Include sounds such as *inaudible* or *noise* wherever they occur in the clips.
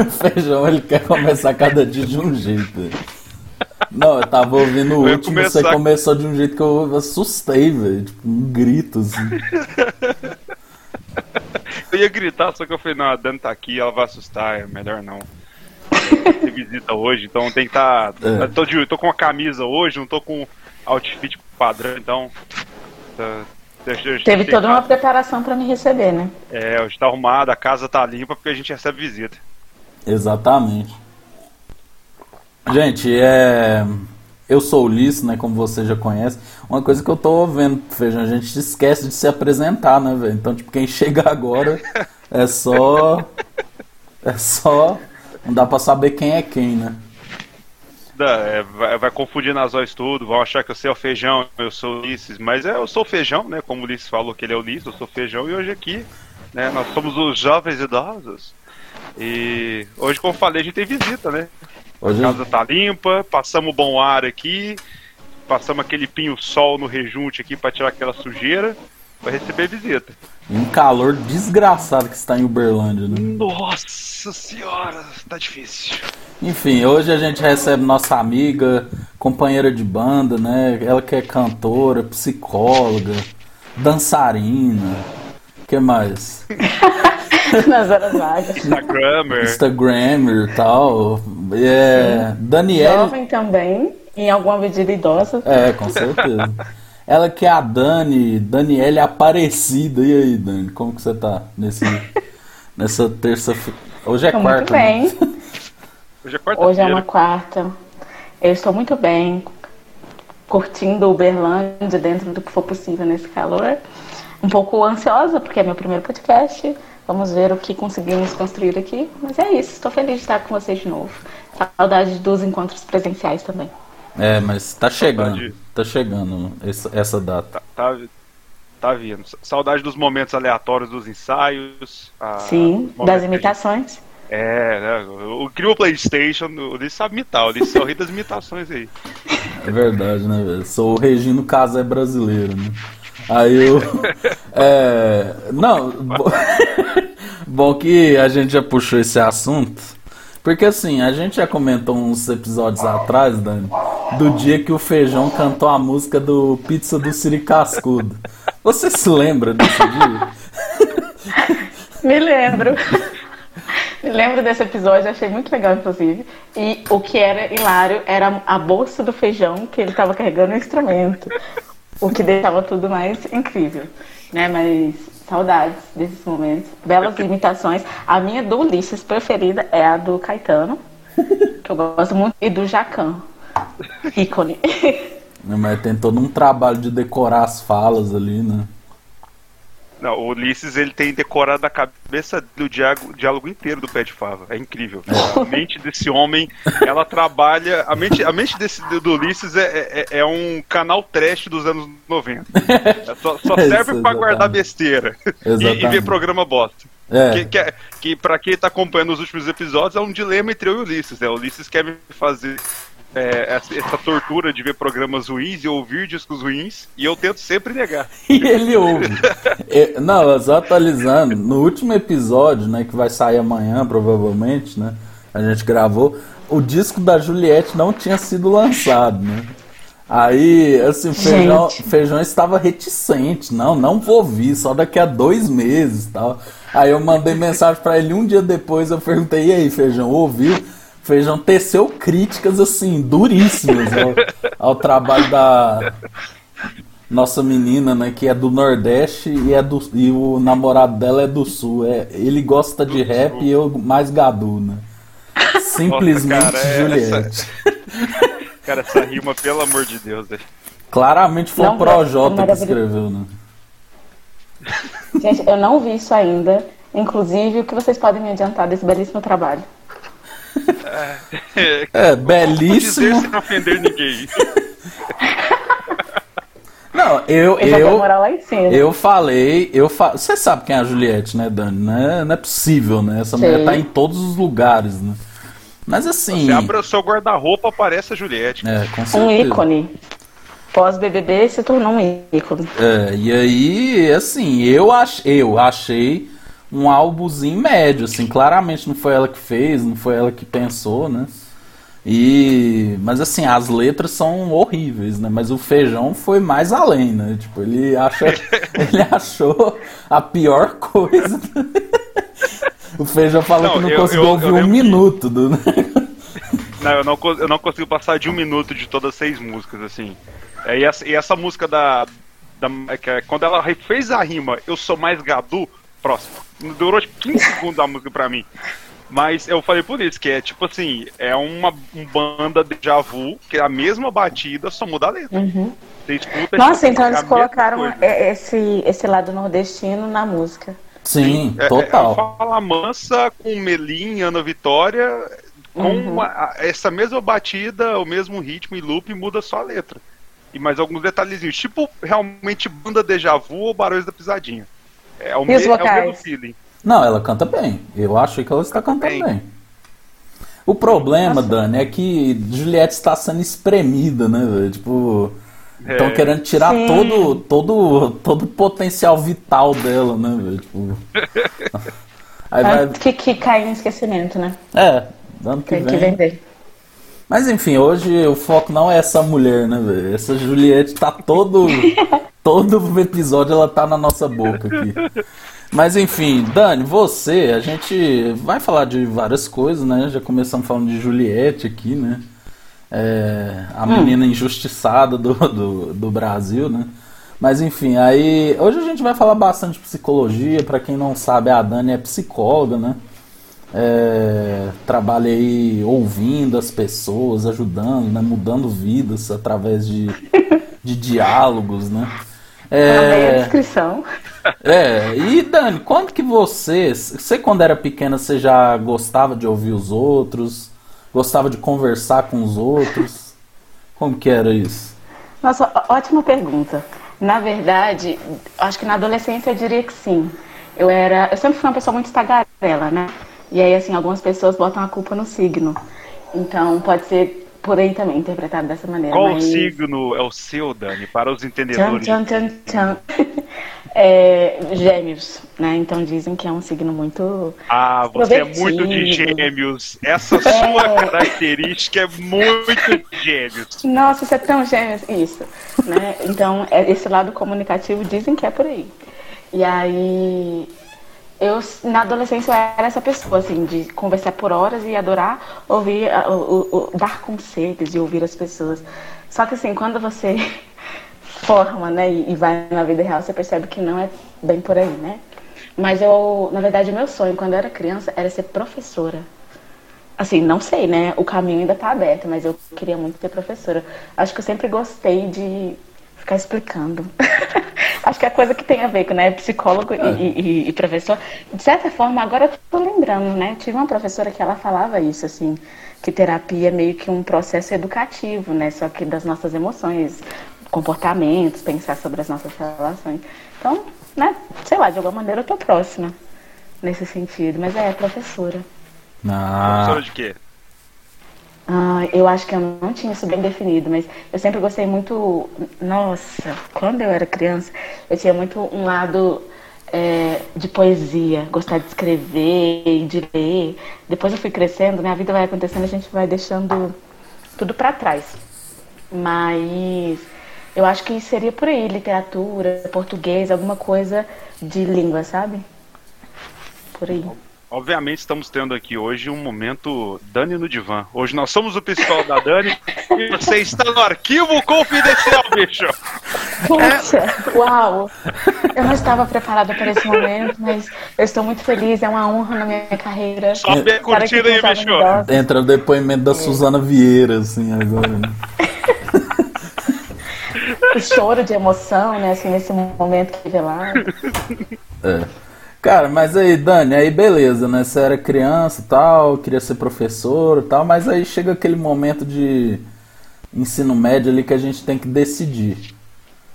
o *laughs* feijão ele quer começar cada dia de um jeito. Não, eu tava ouvindo o último, começar... você começou de um jeito que eu assustei, velho. Tipo, um grito, assim. *laughs* Eu ia gritar, só que eu falei, não, a Dani tá aqui, ela vai assustar, é melhor não. Tem visita hoje, então tem que estar. Tá, é. tô, de, tô com uma camisa hoje, não tô com outfit padrão, então. Tá, Teve toda uma preparação para me receber, né? É, hoje tá arrumado, a casa tá limpa porque a gente recebe visita. Exatamente. Gente, é. Eu sou o Ulisses, né? Como você já conhece. Uma coisa que eu tô vendo, Feijão, a gente esquece de se apresentar, né, velho? Então, tipo, quem chega *laughs* agora é só. É só. Não dá pra saber quem é quem, né? É, vai, vai, confundir nas olhos tudo, vão achar que eu sou o feijão, eu sou o Ulisses, mas é, eu sou o feijão, né? Como o Ulisses falou que ele é o Ulisses, eu sou o feijão, e hoje aqui, né? Nós somos os jovens idosos. E hoje, como eu falei, a gente tem visita, né? Hoje... A casa tá limpa, passamos bom ar aqui, passamos aquele pinho-sol no rejunte aqui para tirar aquela sujeira, para receber visita. Um calor desgraçado que está em Uberlândia, né? Nossa senhora, tá difícil. Enfim, hoje a gente recebe nossa amiga, companheira de banda, né? Ela que é cantora, psicóloga, dançarina. O que mais? *laughs* *laughs* Nas horas vagas. Instagrammer. Instagrammer e tal. É, Daniela. Jovem também, em alguma medida idosa. É, com certeza. Ela que é a Dani, Daniela Aparecida. E aí, Dani, como que você tá nesse, *laughs* nessa terça-feira? Hoje é Tô quarta. Muito bem. Né? *laughs* Hoje é quarta. Hoje é uma quarta. Eu estou muito bem, curtindo Uberlândia dentro do que for possível nesse calor. Um pouco ansiosa, porque é meu primeiro podcast. Vamos ver o que conseguimos construir aqui. Mas é isso, estou feliz de estar com vocês de novo. Saudade dos encontros presenciais também. É, mas tá chegando. Saudade. Tá chegando essa, essa data. Tá, tá, tá, vindo. Saudade dos momentos aleatórios dos ensaios. A, Sim, das imitações. É, né? O criou o Playstation, ele sabe imitar, ele só ri das imitações aí. É verdade, né, velho? Sou o Regino Casé brasileiro, né? Aí eu. É, não. *laughs* Bom que a gente já puxou esse assunto. Porque assim, a gente já comentou uns episódios atrás, Dani, do dia que o Feijão cantou a música do Pizza do Siri Cascudo. Você se lembra desse dia? *laughs* Me lembro. Me lembro desse episódio, achei muito legal, inclusive. E o que era hilário era a bolsa do feijão que ele estava carregando o instrumento o que deixava tudo mais incrível, né? Mas saudades desses momentos, belas imitações. A minha do Ulisses preferida é a do Caetano, que eu gosto muito, e do Jacan, ícone. Mas tem todo um trabalho de decorar as falas ali, né? Não, o Ulisses ele tem decorado a cabeça do diálogo, diálogo inteiro do Pé de Fava. É incrível. *laughs* A mente desse homem, ela trabalha. A mente, a mente desse, do Ulisses é, é, é um canal trash dos anos 90. É, só, só *laughs* serve para guardar besteira *laughs* e, e, ver programa bosta. É. Que, que, é, que pra quem tá acompanhando os últimos episódios é um dilema entre eu e o Ulisses. Né? O Ulisses quer me fazer é, essa, essa, tortura de ver programas ruins e ouvir discos ruins, e eu tento sempre negar. *laughs* E ele ouve. é, não, só atualizando, no último episódio, né, que vai sair amanhã, provavelmente, né, a gente gravou, o disco da Juliette não tinha sido lançado, né? Aí, assim, o feijão, feijão estava reticente. Não, não vou ouvir, só daqui a dois meses tal. Aí eu mandei mensagem para ele um dia depois, eu perguntei, e aí, feijão, ouviu? Feijão teceu críticas assim, duríssimas ao, *laughs* ao, trabalho da nossa menina, né? Que é do Nordeste e, é do, e o namorado dela é do Sul. É, ele gosta de rap e eu mais gadu, né? Simplesmente Nossa, cara, Juliette. Essa... *laughs* cara, essa rima, pelo amor de Deus, velho. Claramente foi não, o Projota que escreveu, né? Gente, eu não vi isso ainda. Inclusive, o que vocês podem me adiantar desse belíssimo trabalho? É, é belíssimo. Dizer sem ofender ninguém. *laughs* Não, eu eu eu falei, eu fa... você sabe quem é a Juliette, né, Dani? Não é, não é possível, né? Essa Sim. mulher tá em todos os lugares, né? Mas assim. Você abre o seu guarda-roupa, aparece a Juliette. É, com certeza. Um ícone. Pós-BBB se tornou um ícone. É, e aí, assim, eu, ach... eu achei um álbumzinho médio, assim, claramente não foi ela que fez, não foi ela que pensou, né? E, mas assim, as letras são horríveis, né? Mas o feijão foi mais além, né? Tipo, ele acha, *laughs* ele achou a pior coisa. o feijão falou não, que não eu, conseguiu eu, ouvir eu um minuto do. Não, eu não, eu não consigo passar de um minuto de todas as seis músicas, assim. É, e, essa, e essa música da, da. É, quando ela fez a rima, eu sou mais gadu, próximo. Durou 15 segundos a música pra mim. Mas eu falei por isso, que é tipo assim, é uma um banda de vu, que é a mesma batida, só muda a letra. Uhum. Você escuta, Nossa, então eles colocaram esse, esse lado nordestino na música. Sim, é, total. É, Fala Mansa com Melim, Ana Vitória, com uhum. uma, essa mesma batida, o mesmo ritmo e loop, muda só a letra. E mais alguns detalhezinhos, tipo realmente banda Deja Vu ou Barões da Pisadinha. É o, me, é o mesmo feeling. Não, ela canta bem. Eu acho que ela está cantando bem. bem. O problema, Nossa. Dani, é que Juliette está sendo espremida, né? Tipo, estão é. querendo tirar todo, todo, todo o potencial vital dela, né? Véio? Tipo... *laughs* Aí vai... que, que cai em esquecimento, né? É, dando que Tem vem. que vender. Mas enfim, hoje o foco não é essa mulher, né, velho? Essa Juliette tá todo. *laughs* todo episódio ela tá na nossa boca aqui. Mas enfim, Dani, você, a gente vai falar de várias coisas, né? Já começamos falando de Juliette aqui, né? É, a hum. menina injustiçada do, do, do, Brasil, né? Mas enfim, aí hoje a gente vai falar bastante de psicologia. Para quem não sabe, a Dani é psicóloga, né? É, trabalha aí ouvindo as pessoas, ajudando, né? mudando vidas através de, de diálogos, né? É, a descrição. É, e Dani, quando que você, você quando era pequena, você já gostava de ouvir os outros? Gostava de conversar com os outros? Como que era isso? Nossa, ótima pergunta. Na verdade, acho que na adolescência eu diria que sim. Eu era, eu sempre fui uma pessoa muito tagarela, né? E aí assim, algumas pessoas botam a culpa no signo. Então, pode ser por aí também interpretado dessa maneira. Qual mas... signo é o seu, Dani, para os entendedores? Tchan, tchan, tchan, *laughs* é, gêmeos, né? Então dizem que é um signo muito. Ah, você é muito de gêmeos. Essa sua é... característica é muito de gêmeos. Nossa, você é tão gêmeos. Isso. Né? Então, é, esse lado comunicativo dizem que é por aí. E aí eu na adolescência eu era essa pessoa assim de conversar por horas e adorar ouvir o, dar conselhos e ouvir as pessoas. Só que assim quando você *laughs* forma né e, e, vai na vida real você percebe que não é bem por aí né? Mas eu na verdade meu sonho quando eu era criança era ser professora. Assim não sei né o caminho ainda está aberto mas eu queria muito ser professora. Acho que eu sempre gostei de ficar explicando *laughs* Acho que é coisa que tem a ver com né, psicólogo é. e, e, e, professor. De certa forma, agora eu tô lembrando, né? Tive uma professora que ela falava isso, assim, que terapia é meio que um processo educativo, né? Só que das nossas emoções, comportamentos, pensar sobre as nossas relações. Então, né, sei lá, de alguma maneira eu tô próxima nesse sentido. Mas é, professora. Ah. Professora de quê? Ah, eu acho que eu não tinha isso bem definido, mas eu sempre gostei muito. Nossa, quando eu era criança, eu tinha muito um lado é, de poesia, gostar de escrever e de ler. Depois eu fui crescendo, minha vida vai acontecendo, a gente vai deixando tudo para trás. Mas eu acho que seria por aí, literatura, português, alguma coisa de língua, sabe? Por aí. Obviamente estamos tendo aqui hoje um momento Dani no divã. Hoje nós somos o pessoal da Dani e você está no arquivo confidencial, bicho. Puxa, uau! Eu não estava preparada para esse momento, mas eu estou muito feliz, é uma honra na minha carreira. Sobe a curtida aí, bicho. Entra o depoimento da é. Suzana Vieira, assim, agora. *laughs* O choro de emoção, né, assim, nesse momento revelado. É. Cara, mas aí, Dani, aí beleza, né? Você era criança e tal, queria ser professor e tal, mas aí chega aquele momento de ensino médio ali que a gente tem que decidir,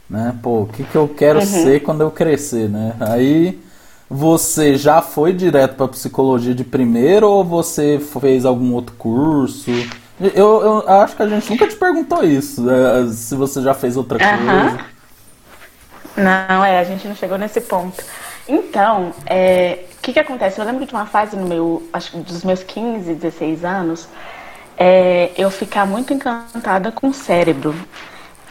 né? Pô, o que, que eu quero uhum. ser quando eu crescer, né? Aí você já foi direto para psicologia de primeiro ou você fez algum outro curso? Eu, eu acho que a gente nunca te perguntou isso, né? se você já fez outra uhum. coisa. Não, é, a gente não chegou nesse ponto. Então, é, o que, que acontece? Eu lembro de uma fase no meu, acho dos meus 15, 16 anos, é, eu ficar muito encantada com o cérebro.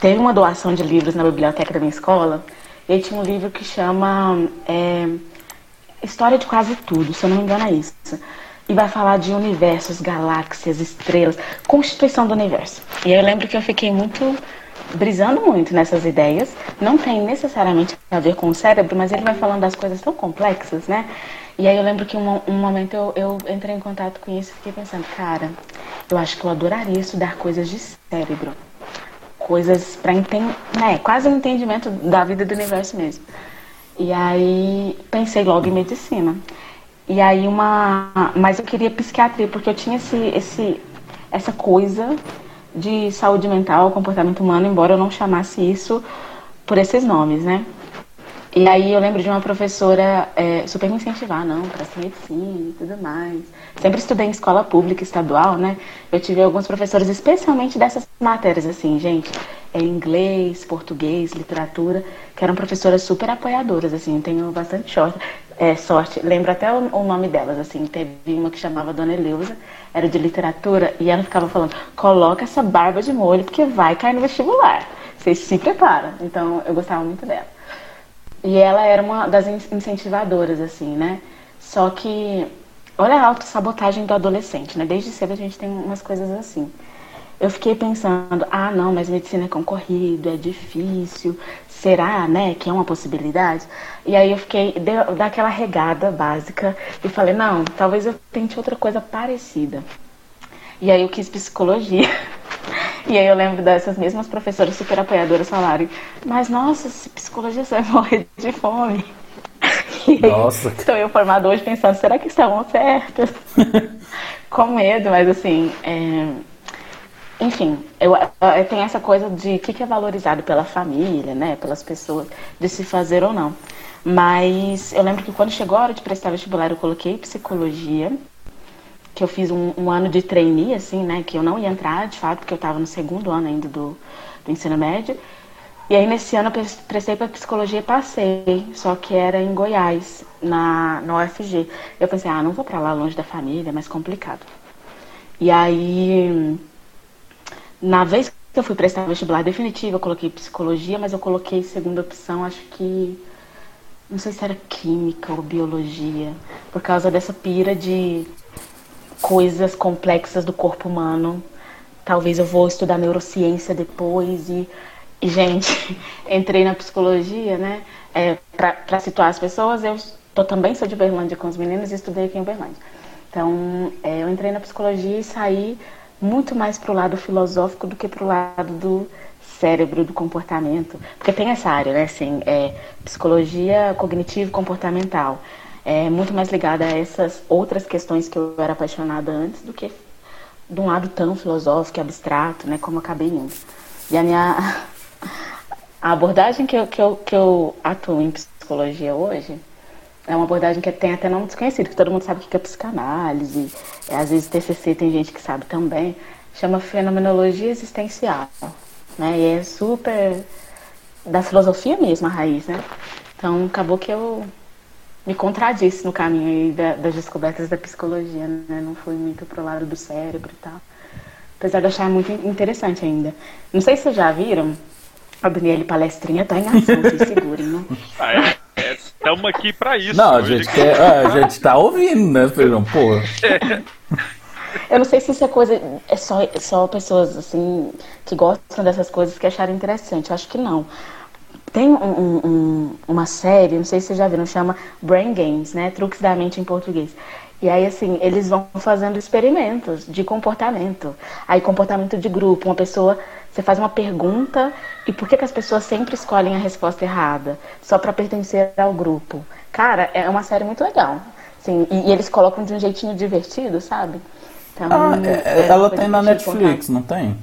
Teve uma doação de livros na biblioteca da minha escola e tinha um livro que chama é, História de Quase Tudo, se eu não me engano é isso. E vai falar de universos, galáxias, estrelas, constituição do universo. E eu lembro que eu fiquei muito brisando muito nessas ideias. Não tem necessariamente a ver com o cérebro, mas ele vai falando das coisas tão complexas, né? E aí eu lembro que um, um momento eu, eu entrei em contato com isso e fiquei pensando, cara, eu acho que eu adoraria estudar coisas de cérebro. Coisas para entender, né? Quase um entendimento da vida do universo mesmo. E aí pensei logo em medicina. E aí uma. Mas eu queria psiquiatria, porque eu tinha esse, esse, essa coisa de saúde mental, comportamento humano, embora eu não chamasse isso por esses nomes, né? E aí eu lembro de uma professora é, super me incentivar, não, para ser medicina e tudo mais. Sempre estudei em escola pública estadual, né? Eu tive alguns professores, especialmente dessas matérias, assim, gente, é inglês, português, literatura, que eram professoras super apoiadoras, assim, tenho bastante sorte. É, sorte. Lembro até o, o, nome delas, assim, teve uma que chamava Dona Eleusa, era de literatura, e ela ficava falando, coloca essa barba de molho, porque vai cair no vestibular. Vocês se preparam. Então, eu gostava muito dela. E ela era uma das incentivadoras, assim, né? Só que, olha a autossabotagem do adolescente, né? Desde cedo a gente tem umas coisas assim. Eu fiquei pensando, ah, não, mas medicina é concorrido, é difícil, será, né, que é uma possibilidade? E aí eu fiquei, deu, daquela regada básica e falei, não, talvez eu tente outra coisa parecida. E aí eu quis psicologia. *laughs* E aí eu lembro dessas mesmas professoras super apoiadoras falarem, mas nossa, psicologia você vai morrer de fome. *laughs* E nossa. Estou eu formada hoje pensando, será que estavam certas? *laughs* Com medo, mas assim, é... enfim, eu, eu tenho essa coisa de o que, que é valorizado pela família, né, pelas pessoas, de se fazer ou não. Mas eu lembro que quando chegou a hora de prestar vestibular, eu coloquei psicologia que eu fiz um, um, ano de trainee, assim, né? Que eu não ia entrar, de fato, porque eu estava no segundo ano ainda do, do, ensino médio. E aí, nesse ano, eu prestei para psicologia e passei, só que era em Goiás, na, na UFG. Eu pensei, ah, não vou para lá longe da família, é mais complicado. E aí, na vez que eu fui prestar vestibular definitivo, eu coloquei psicologia, mas eu coloquei segunda opção, acho que. Não sei se era química ou biologia, por causa dessa pira de coisas complexas do corpo humano. Talvez eu vou estudar neurociência depois e, e gente, *laughs* entrei na psicologia, né? É, para situar as pessoas, eu tô, também sou de Berlândia com os meninos e estudei aqui em Berlândia. Então, é, eu entrei na psicologia e saí muito mais para o lado filosófico do que para o lado do cérebro, do comportamento. Porque tem essa área, né? Assim, é, psicologia cognitivo-comportamental é muito mais ligada a essas outras questões que eu era apaixonada antes do que de um lado tão filosófico e abstrato, né, como eu acabei indo. E a minha *laughs* a abordagem que eu, que eu, que eu atuo em psicologia hoje é uma abordagem que tem até nome desconhecido, que todo mundo sabe o que é psicanálise, é, às vezes TCC tem gente que sabe também, chama fenomenologia existencial, né, e é super da filosofia mesmo a raiz, né. Então acabou que eu me contradisse no caminho da, das descobertas da psicologia, né? Não fui muito pro lado do cérebro e tal. Apesar de achar muito interessante ainda. Não sei se vocês já viram, a Daniele Palestrinha tá em ação, *laughs* se segurem, né? Ah, é? Estamos aqui pra isso. Não, a gente, quer, a gente tá ouvindo, né, Feijão? Porra. É. Eu não sei se isso é coisa. É só, é só pessoas assim que gostam dessas coisas que acharam interessante. Eu acho que não. Tem um, um, uma série, não sei se vocês já viram, chama Brain Games, né? Truques da mente em português. E aí, assim, eles vão fazendo experimentos de comportamento. Aí, comportamento de grupo. Uma pessoa, você faz uma pergunta e por que, que as pessoas sempre escolhem a resposta errada? Só para pertencer ao grupo. Cara, é uma série muito legal. Assim, e, e eles colocam de um jeitinho divertido, sabe? Então, ah, é, ela tem na Netflix, não tem?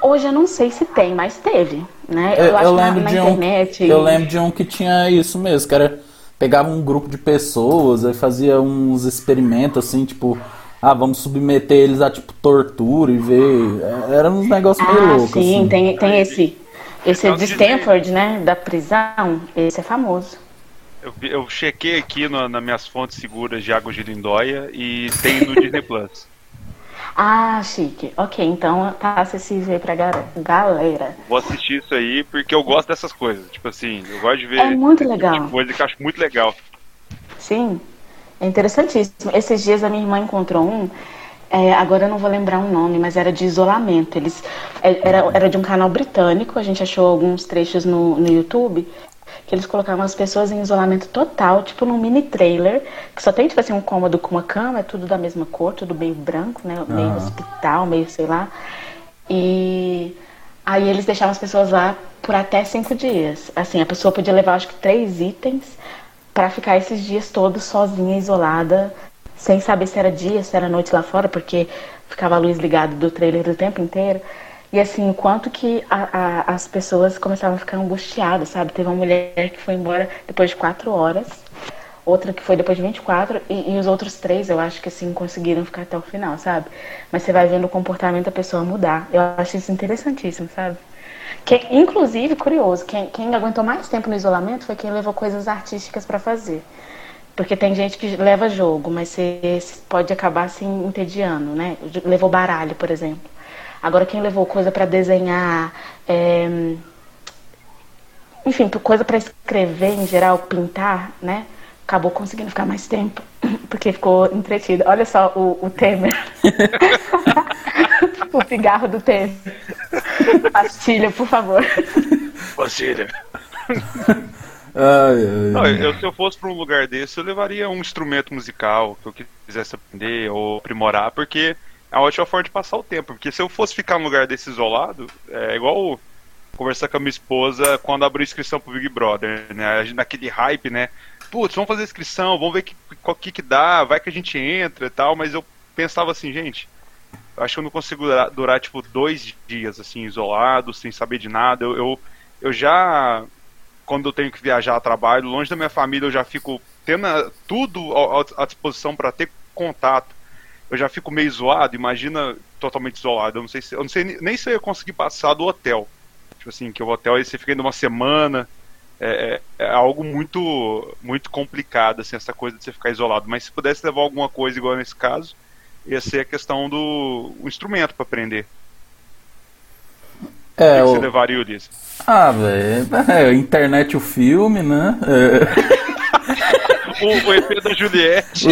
Hoje eu não sei se tem, mas teve, né? Eu, eu, eu lembro na, na de internet. Um, eu lembro de um que tinha isso mesmo, que era pegava um grupo de pessoas e fazia uns experimentos assim, tipo, ah, vamos submeter eles a tipo tortura e ver. Era uns negócios meio ah, loucos. Sim, assim. tem, tem esse. Esse é de Stanford, né? Da prisão. Esse é famoso. Eu, eu chequei aqui no, nas minhas fontes seguras de água de lindóia e tem no Disney Plus. *laughs* Ah, chique. Ok, então tá acessível aí pra galera. Vou assistir isso aí porque eu gosto dessas coisas. Tipo assim, eu gosto de ver. É muito legal. Tipo coisa que eu acho muito legal. Sim, é interessantíssimo. Esses dias a minha irmã encontrou um. É, agora eu não vou lembrar o um nome, mas era de isolamento. Eles é, era, era de um canal britânico. A gente achou alguns trechos no, no YouTube que eles colocavam as pessoas em isolamento total, tipo num mini trailer, que só tem tipo assim um cômodo com uma cama, é tudo da mesma cor, tudo meio branco, né? Meio uhum. hospital, meio sei lá. E aí eles deixavam as pessoas lá por até cinco dias. Assim, a pessoa podia levar acho que três itens para ficar esses dias todos sozinha, isolada, sem saber se era dia, se era noite lá fora, porque ficava a luz ligada do trailer o tempo inteiro. E assim, enquanto que a, a, as pessoas começavam a ficar angustiadas, sabe? Teve uma mulher que foi embora depois de quatro horas, outra que foi depois de 24, e, e os outros três, eu acho que assim, conseguiram ficar até o final, sabe? Mas você vai vendo o comportamento da pessoa mudar. Eu acho isso interessantíssimo, sabe? Que, inclusive, curioso, quem, quem aguentou mais tempo no isolamento foi quem levou coisas artísticas para fazer. Porque tem gente que leva jogo, mas você pode acabar se assim, entediando, né? Levou baralho, por exemplo. Agora, quem levou coisa para desenhar, é, enfim, coisa para escrever em geral, pintar, né? Acabou conseguindo ficar mais tempo, *laughs* porque ficou entretido. Olha só o, o Temer. *laughs* o cigarro do Temer. *laughs* Pastilha, por favor. Pastilha. Ai, ai, Não, eu, se eu fosse para um lugar desse, eu levaria um instrumento musical que eu quisesse aprender ou aprimorar, porque é uma ótima forma de passar o tempo. Porque se eu fosse ficar num lugar desse isolado, é igual conversar com a minha esposa quando abriu inscrição pro Big Brother, né? Naquele hype, né? Putz, vamos fazer inscrição, vamos ver o que, que, que dá, vai que a gente entra e tal. Mas eu pensava assim, gente, eu acho que eu não consigo durar, durar tipo dois dias assim, isolado, sem saber de nada. Eu, eu, eu já, quando eu tenho que viajar a trabalho, longe da minha família, eu já fico tendo tudo à disposição para ter contato eu já fico meio zoado, imagina totalmente isolado. Eu não sei se, eu não sei nem se eu ia conseguir passar do hotel. Tipo assim, que o hotel aí você fica indo uma semana. É, é, é, algo muito muito complicado, assim, essa coisa de você ficar isolado. Mas se pudesse levar alguma coisa igual nesse caso, ia ser a questão do o instrumento para aprender. É, o que, o... você levaria, Ulisses? Ah, velho, é, internet o filme, né? É... *laughs* o, o EP da Juliette.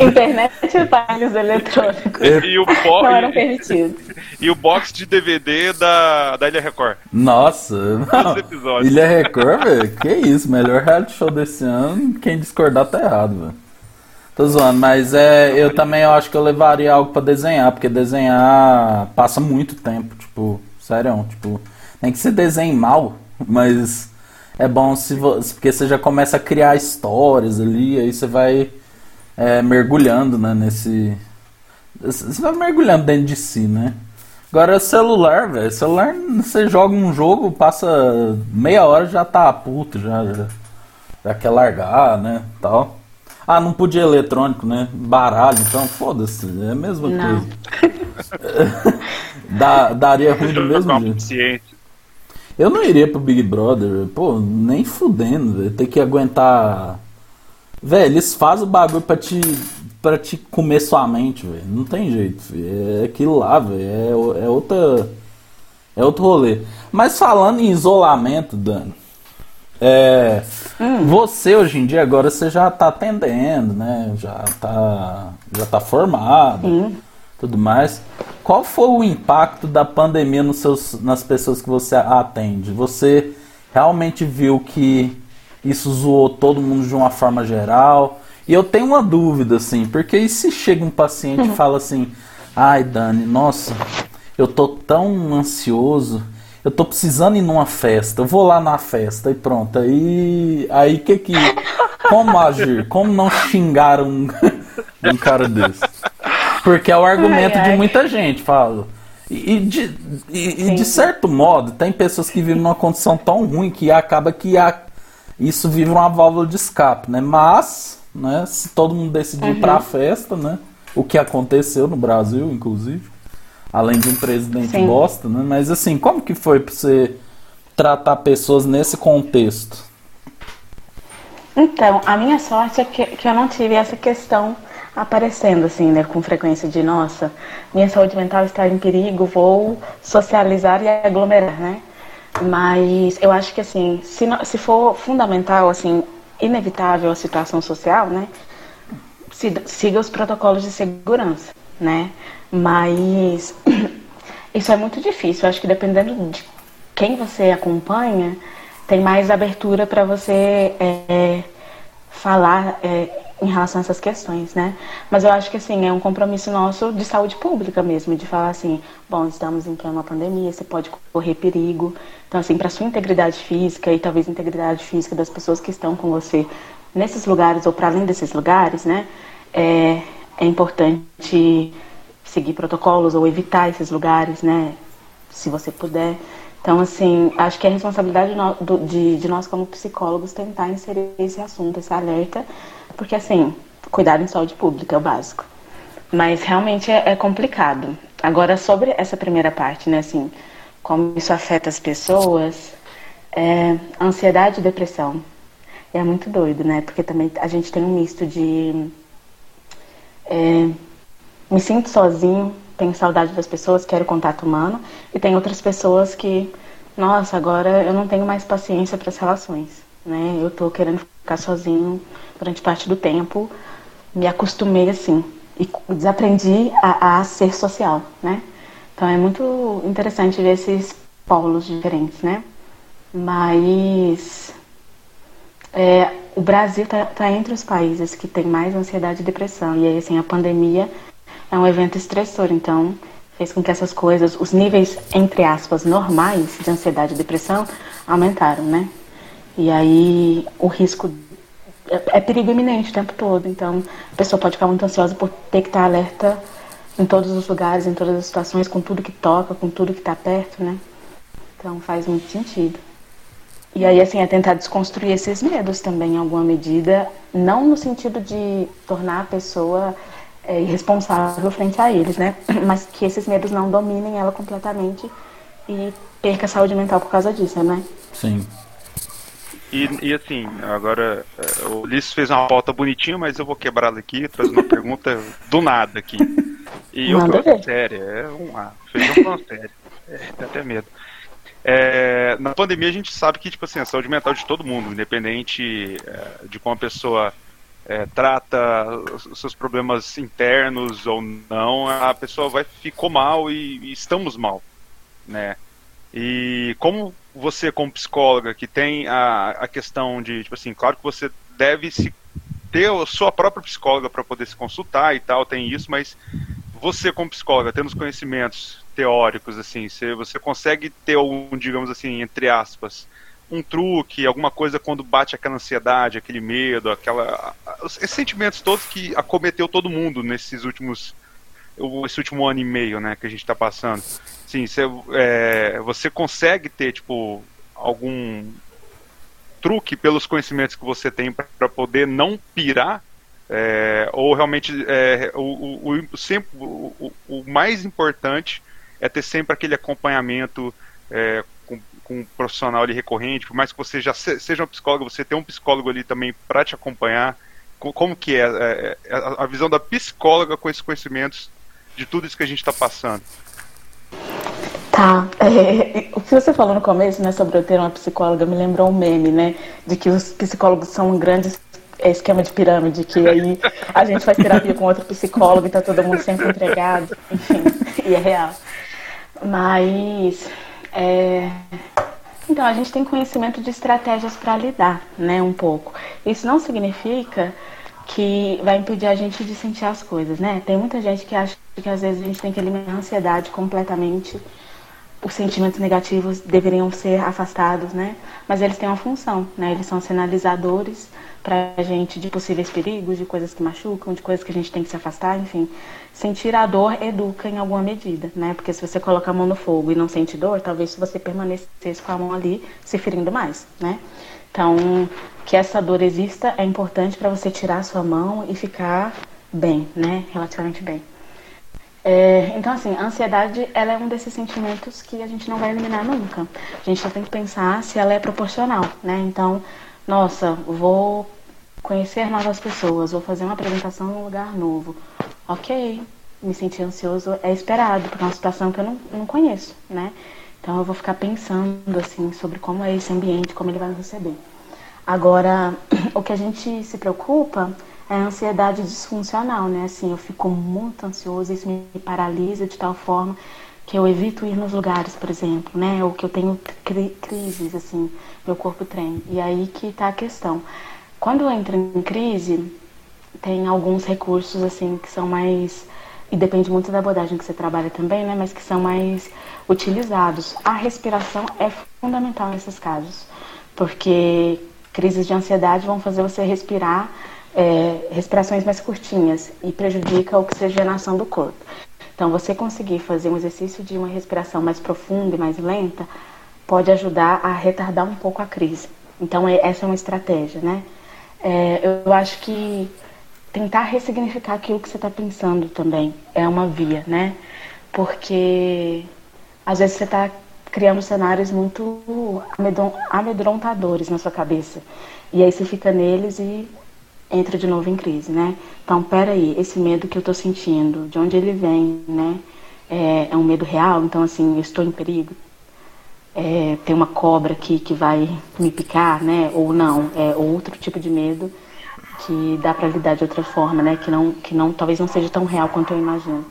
Internet e aparelhos eletrônicos. E o bo... Não eram permitidos. *laughs* E o box de DVD da, da Ilha Record. Nossa. Ilha Record, velho, que isso, melhor reality show desse ano. Quem discordar tá errado, velho. Tô zoando, mas é, eu também acho que eu levaria algo para desenhar, porque desenhar passa muito tempo, tipo, sério, tipo, nem que você desenhe mal, *laughs* mas é bom se você, porque você já começa a criar histórias ali, aí você vai é, mergulhando né, nesse. Você vai mergulhando dentro de si, né? Agora celular, velho. Celular, você joga um jogo, passa meia hora já tá puto, já, já, já quer largar, né? Tal. Ah, não podia eletrônico, né? Baralho, então foda-se, é a mesma não. coisa. *laughs* Dá, daria ruim do mesmo jeito. Eu não iria pro Big Brother, pô, nem fudendo, velho. Ter que aguentar. Velho, eles fazem o bagulho pra te, pra te comer sua mente, velho. Não tem jeito, véio. É aquilo lá, velho. É, é outra. É outro rolê. Mas falando em isolamento, Dani. É, hum. Você hoje em dia agora você já tá atendendo, né? Já tá, já tá formado. Hum tudo mais. Qual foi o impacto da pandemia nos seus, nas pessoas que você atende? Você realmente viu que isso zoou todo mundo de uma forma geral? E eu tenho uma dúvida, assim, porque e se chega um paciente e fala assim, ai Dani, nossa, eu tô tão ansioso, eu tô precisando ir numa festa, eu vou lá na festa e pronto. Aí, aí que que, como agir? Como não xingar um, *laughs* um cara desse? Porque é o argumento ai, ai. de muita gente, falo. E, de, e, e de certo modo, tem pessoas que vivem numa condição tão ruim que acaba que a, isso vive uma válvula de escape, né? Mas, né, se todo mundo decidir uhum. ir pra festa, né? O que aconteceu no Brasil, inclusive, além de um presidente Sim. bosta, né? Mas assim, como que foi pra você tratar pessoas nesse contexto? Então, a minha sorte é que, que eu não tive essa questão aparecendo assim, né, com frequência de nossa, minha saúde mental está em perigo, vou socializar e aglomerar, né? Mas eu acho que assim, se, se for fundamental, assim, inevitável a situação social, né? Siga os protocolos de segurança, né? Mas *clears throat* isso é muito difícil. Eu acho que dependendo de quem você acompanha, tem mais abertura para você é, falar é, em relação a essas questões, né? Mas eu acho que assim é um compromisso nosso de saúde pública mesmo, de falar assim, bom, estamos em plena pandemia, você pode correr perigo, então assim para sua integridade física e talvez integridade física das pessoas que estão com você nesses lugares ou para além desses lugares, né? É, é importante seguir protocolos ou evitar esses lugares, né? Se você puder. Então, assim, acho que é responsabilidade de, de nós como psicólogos tentar inserir esse assunto, esse alerta, porque, assim, cuidado em saúde pública é o básico. Mas realmente é, é complicado. Agora, sobre essa primeira parte, né, assim, como isso afeta as pessoas, é, ansiedade e depressão. É muito doido, né? Porque também a gente tem um misto de. É, me sinto sozinho, tenho saudade das pessoas, quero contato humano, e tem outras pessoas que, nossa, agora eu não tenho mais paciência para as relações, né? Eu tô querendo ficar sozinho durante parte do tempo, me acostumei assim e desaprendi a, a ser social, né? Então é muito interessante ver esses polos diferentes, né? Mas é, o Brasil está tá entre os países que tem mais ansiedade e depressão. E aí, assim, a pandemia é um evento estressor, então fez com que essas coisas, os níveis, entre aspas, normais de ansiedade e depressão aumentaram, né? E aí o risco é, é perigo iminente o tempo todo, então a pessoa pode ficar muito ansiosa por ter que estar alerta em todos os lugares, em todas as situações, com tudo que toca, com tudo que está perto, né? Então faz muito sentido. E aí, assim, é tentar desconstruir esses medos também, em alguma medida, não no sentido de tornar a pessoa é, irresponsável frente a eles, né? *clears throat* Mas que esses medos não dominem ela completamente e perca a saúde mental por causa disso, né? Sim. E, e assim, agora é, o Ulisses fez uma pauta bonitinha, mas eu vou quebrá-la aqui, trazer uma pergunta do nada aqui. E eu tô séria, é uma. Feijão uma séria. É, tem até medo. É, na pandemia a gente sabe que tipo assim, a saúde mental de todo mundo, independente é, de como a pessoa é, trata os seus problemas internos ou não, a pessoa vai ficou mal e, e, estamos mal, né? E como você como psicóloga que tem a, a questão de tipo assim, claro que você deve se ter a sua própria psicóloga para poder se consultar e tal, tem isso, mas você como psicóloga tendo os conhecimentos teóricos assim, você, você consegue ter um, digamos assim, entre aspas, um truque, alguma coisa quando bate aquela ansiedade, aquele medo, aquela esses sentimentos todos que acometeu todo mundo nesses últimos esse último ano e meio, né, que a gente está passando. Sim, você, é, você consegue ter tipo algum truque pelos conhecimentos que você tem para poder não pirar é, ou realmente é, o, o, o, sempre, o, o, mais importante é ter sempre aquele acompanhamento é, com um profissional ali recorrente, por mais que você já seja um psicólogo, você tem um psicólogo ali também para te acompanhar. Como que é, é, é a visão da psicóloga com esses conhecimentos de tudo isso que a gente está passando? Tá. *laughs* É, o que você falou no começo, né, sobre eu ter uma psicóloga, me lembrou um meme, né, de que os psicólogos são um grande esquema de pirâmide, que aí *laughs* a gente faz terapia com outro psicólogo e tá todo mundo sempre entregado, *laughs* enfim, e é real. Mas é... Então, a gente tem conhecimento de estratégias para lidar, né, um pouco. Isso não significa que vai impedir a gente de sentir as coisas, né? Tem muita gente que acha que às vezes a gente tem que eliminar a ansiedade completamente os sentimentos negativos deveriam ser afastados, né? Mas eles têm uma função, né? Eles são sinalizadores para a gente de possíveis perigos, de coisas que machucam, de coisas que a gente tem que se afastar, enfim. Sentir a dor educa em alguma medida, né? Porque se você coloca a mão no fogo e não sente dor, talvez se você permanecesse com a mão ali se ferindo mais, né? Então, que essa dor exista é importante para você tirar a sua mão e ficar bem, né? Relativamente bem. É, então, assim, a ansiedade ela é um desses sentimentos que a gente não vai eliminar nunca. A gente só tem que pensar se ela é proporcional, né? Então, nossa, vou conhecer novas pessoas, vou fazer uma apresentação em um lugar novo. Ok, me sentir ansioso é esperado, porque é uma situação que eu não, não conheço, né? Então eu vou ficar pensando assim sobre como é esse ambiente, como ele vai receber. Agora, *clears throat* o que a gente se preocupa é a ansiedade disfuncional, né? Assim, eu fico muito ansioso, isso me paralisa de tal forma que eu evito ir nos lugares, por exemplo, né? Ou que eu tenho cri crises, assim, meu corpo treme. E aí que está a questão. Quando eu entro em crise, tem alguns recursos, assim, que são mais e depende muito da abordagem que você trabalha também, né? Mas que são mais utilizados. A respiração é fundamental nesses casos, porque crises de ansiedade vão fazer você respirar é, respirações mais curtinhas e prejudica a oxigenação do corpo. Então, você conseguir fazer um exercício de uma respiração mais profunda e mais lenta pode ajudar a retardar um pouco a crise. Então, é, essa é uma estratégia, né? É, eu acho que tentar ressignificar aquilo que você está pensando também é uma via, né? Porque às vezes você está criando cenários muito amedrontadores na sua cabeça. E aí você fica neles e entra de novo em crise, né? Então, peraí, esse medo que eu estou sentindo, de onde ele vem, né? É, é, um medo real? Então, assim, eu estou em perigo? É, tem uma cobra aqui que vai me picar, né? Ou não, é outro tipo de medo que dá para lidar de outra forma, né? Que não, que não, talvez não seja tão real quanto eu imagino.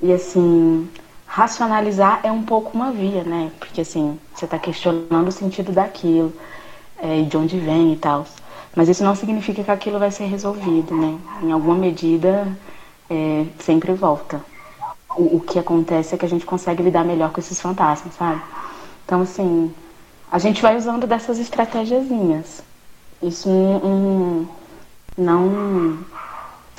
E assim, racionalizar é um pouco uma via, né? Porque assim, você está questionando o sentido daquilo é, de onde vem e tal. Mas isso não significa que aquilo vai ser resolvido, né? Em alguma medida, é, sempre volta. O, o que acontece é que a gente consegue lidar melhor com esses fantasmas, sabe? Então, assim, a gente vai usando dessas estratégiazinhas. Isso um, não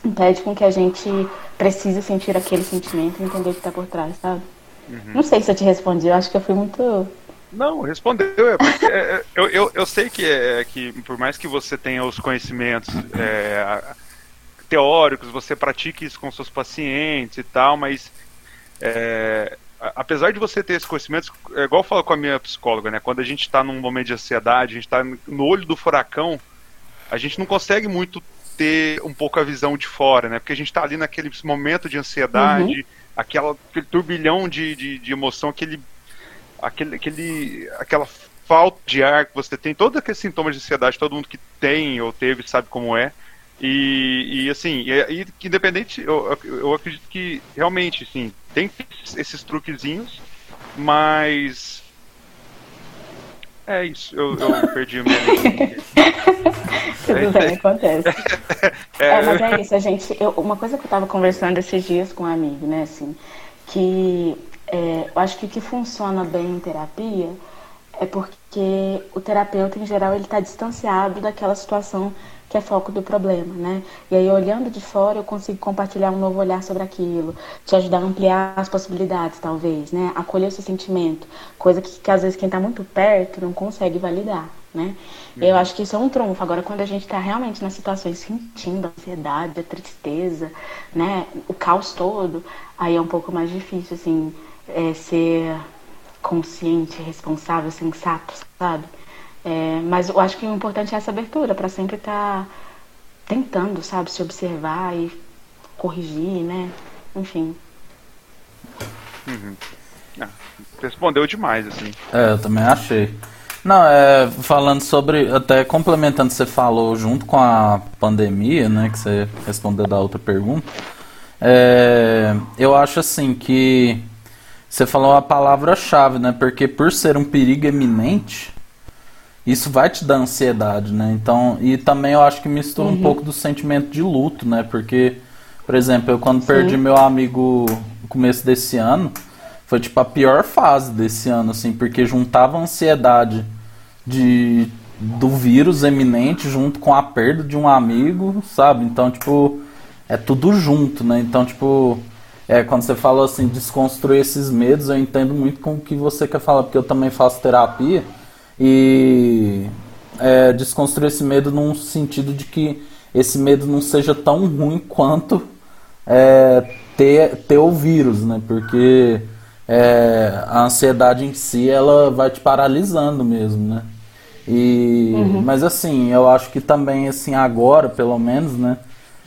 impede com que a gente precise sentir aquele sentimento e entender o que está por trás, sabe? Uhum. Não sei se eu te respondi, eu acho que eu fui muito. Não, respondeu. É porque, é, é eu, eu, eu sei que, é, que, por mais que você tenha os conhecimentos é, teóricos, você pratique isso com seus pacientes e tal, mas é, apesar de você ter esses conhecimentos, é igual eu falo com a minha psicóloga, né? Quando a gente está num momento de ansiedade, a gente está no olho do furacão, a gente não consegue muito ter um pouco a visão de fora, né? Porque a gente está ali naquele momento de ansiedade, uhum. aquela, aquele turbilhão de, de, de, emoção, aquele, aquele, aquele, aquela falta de ar que você tem, todos aqueles sintomas de ansiedade, todo mundo que tem ou teve sabe como é. E, e assim, e, e, independente, eu, eu acredito que realmente, sim, tem esses truquezinhos, mas é isso, eu, eu *laughs* perdi o meu. *laughs* Tudo bem, *laughs* acontece. É, é, mas é isso, a gente. Eu, uma coisa que eu tava conversando esses dias com um amigo, né, assim, que é, eu acho que o que funciona bem em terapia é porque o terapeuta, em geral, ele está distanciado daquela situação que é foco do problema, né? E aí, olhando de fora, eu consigo compartilhar um novo olhar sobre aquilo, te ajudar a ampliar as possibilidades, talvez, né? Acolher o seu sentimento, coisa que, que às vezes quem está muito perto não consegue validar, né? Uhum. Eu acho que isso é um trunfo. Agora, quando a gente está realmente nas situações sentindo a ansiedade, a tristeza, né? O caos todo, aí é um pouco mais difícil, assim, é, ser consciente, responsável, sensato, sabe? É, mas eu acho que o importante é essa abertura, para sempre estar tá tentando, sabe, se observar e corrigir, né? Enfim. Uhum. Ah, respondeu demais, assim. É, eu também achei. Não, é, falando sobre, até complementando, você falou junto com a pandemia, né, que você respondeu da outra pergunta, é, eu acho assim que você falou a palavra-chave, né, porque por ser um perigo eminente, isso vai te dar ansiedade, né? Então, e também eu acho que mistura uhum. um pouco do sentimento de luto, né? Porque, por exemplo, eu quando Sim. perdi meu amigo no começo desse ano, foi tipo a pior fase desse ano, assim, porque juntava a ansiedade de do vírus eminente junto com a perda de um amigo, sabe? Então, tipo, é tudo junto, né? Então, tipo, é, quando você falou assim, desconstruir esses medos, eu entendo muito com o que você quer falar, porque eu também faço terapia e é, desconstruir esse medo num sentido de que esse medo não seja tão ruim quanto é, ter, ter o vírus, né? Porque é, a ansiedade em si ela vai te paralisando mesmo, né? E, uhum. Mas assim, eu acho que também assim agora, pelo menos, né?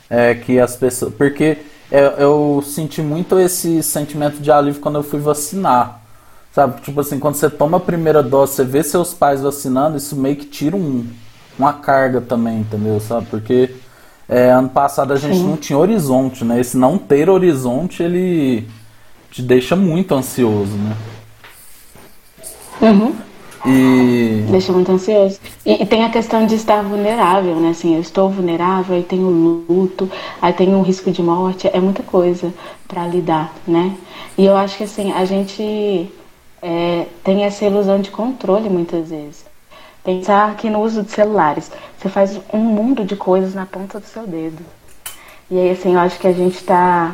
É que as pessoas. Porque eu, eu senti muito esse sentimento de alívio quando eu fui vacinar. Sabe? Tipo assim, quando você toma a primeira dose, você vê seus pais vacinando, isso meio que tira um, uma carga também, entendeu? Sabe? Porque é, ano passado a gente Sim. não tinha horizonte, né? Esse não ter horizonte, ele te deixa muito ansioso, né? Uhum. E... Deixa muito ansioso. E, e, tem a questão de estar vulnerável, né? Assim, eu estou vulnerável, aí tem o luto, aí tem o risco de morte, é muita coisa para lidar, né? E eu acho que assim, a gente é, tem essa ilusão de controle muitas vezes. Pensar que no uso de celulares, você faz um mundo de coisas na ponta do seu dedo. E aí, assim, eu acho que a gente está,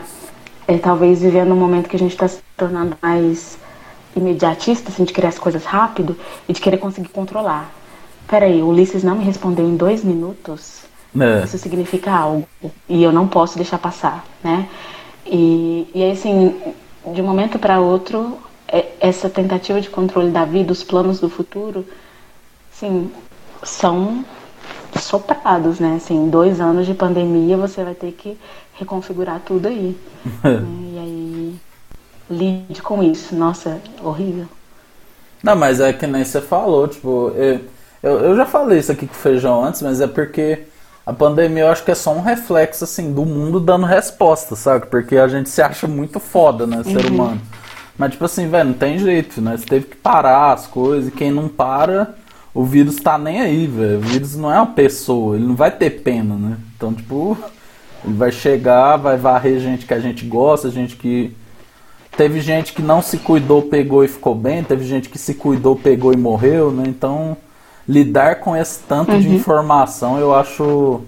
é, talvez, vivendo um momento que a gente está se tornando mais imediatista, assim, de querer as coisas rápido e de querer conseguir controlar. Peraí, o Ulisses não me respondeu em dois minutos. É. Isso significa algo. E eu não posso deixar passar, né? E, e aí, assim, de um momento para outro, essa tentativa de controle da vida, os planos do futuro, sim, são soprados, né? Assim, dois anos de pandemia, você vai ter que reconfigurar tudo aí. *laughs* né? E aí, lide com isso. Nossa, horrível. Não, mas é que nem você falou, tipo, eu, eu, eu já falei isso aqui com o feijão antes, mas é porque a pandemia eu acho que é só um reflexo, assim, do mundo dando resposta, sabe? Porque a gente se acha muito foda, né, ser uhum. humano. Mas, tipo assim, velho, não tem jeito, né? Você teve que parar as coisas. E quem não para, o vírus tá nem aí, velho. O vírus não é uma pessoa, ele não vai ter pena, né? Então, tipo, ele vai chegar, vai varrer gente que a gente gosta, gente que. Teve gente que não se cuidou, pegou e ficou bem, teve gente que se cuidou, pegou e morreu, né? Então, lidar com esse tanto uhum. de informação eu acho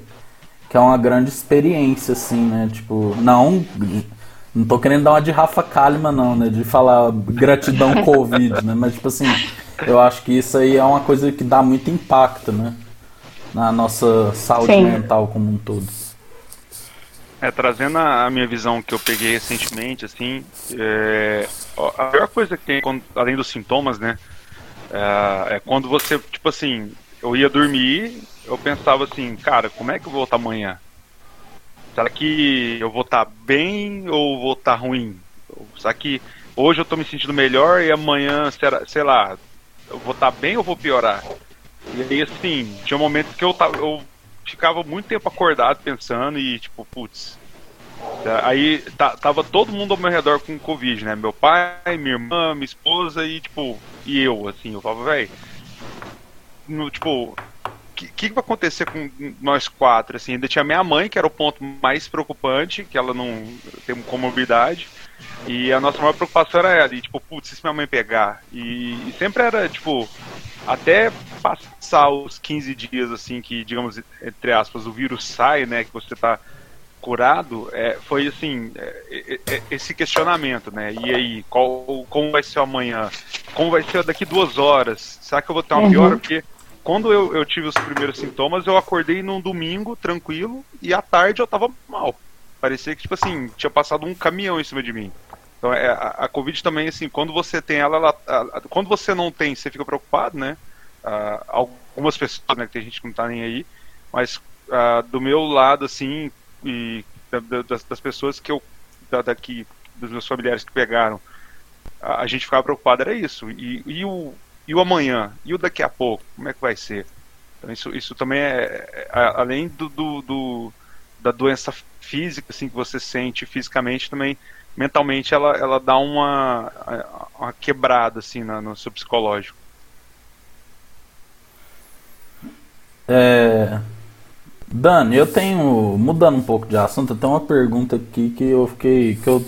que é uma grande experiência, assim, né? Tipo, não não tô querendo dar uma de Rafa Kalimann, não, né? De falar gratidão *laughs* Covid, né? Mas, tipo assim, eu acho que isso aí é uma coisa que dá muito impacto, né? Na nossa saúde Sim. mental como um todo. É, trazendo a minha visão que eu peguei recentemente, assim, é, a pior coisa que tem, além dos sintomas, né? É, é, quando você, tipo assim, eu ia dormir, eu pensava assim, cara, como é que eu vou voltar amanhã? Será que eu vou estar tá bem ou vou estar tá ruim? Será que hoje eu estou me sentindo melhor e amanhã, será, sei lá, eu vou estar tá bem ou vou piorar? E aí, assim, tinha momentos que eu, tava, eu ficava muito tempo acordado pensando e, tipo, putz. Aí tava todo mundo ao meu redor com Covid, né? Meu pai, minha irmã, minha esposa e, tipo, e eu, assim. Eu falava, velho, tipo, que, que vai acontecer com nós quatro? Assim, ainda tinha minha mãe, que era o ponto mais preocupante, que ela não tem comorbidade. E a nossa maior preocupação era ela, e, tipo, putz, se minha mãe pegar. E, e, sempre era, tipo, até passar os 15 dias, assim, que, digamos, entre aspas, o vírus sai, né, que você tá curado, é, foi, assim, é, é, é esse questionamento, né, e aí, qual, como vai ser amanhã? Como vai ser daqui duas horas? Será que eu vou ter uma uhum. piora? Porque quando eu, eu tive os primeiros sintomas, eu acordei num domingo, tranquilo, e à tarde eu tava mal. Parecia que, tipo assim, tinha passado um caminhão em cima de mim. Então, é, a, a Covid também, assim, quando você tem ela, ela a, quando você não tem, você fica preocupado, né? Uh, algumas pessoas, né, que tem gente que não tá nem aí, mas uh, do meu lado, assim, e da, das, das, pessoas que eu, da, daqui, dos meus familiares que pegaram, a, a gente ficava preocupado, era isso. E, e o, e o amanhã? E o daqui a pouco? Como é que vai ser? Então, isso, isso também é, é além do, do, do, da doença física assim, que você sente fisicamente, também mentalmente ela, ela dá uma, uma quebrada assim, na, no seu psicológico. É... Dani, eu tenho. Mudando um pouco de assunto, tenho uma pergunta aqui que eu fiquei. que eu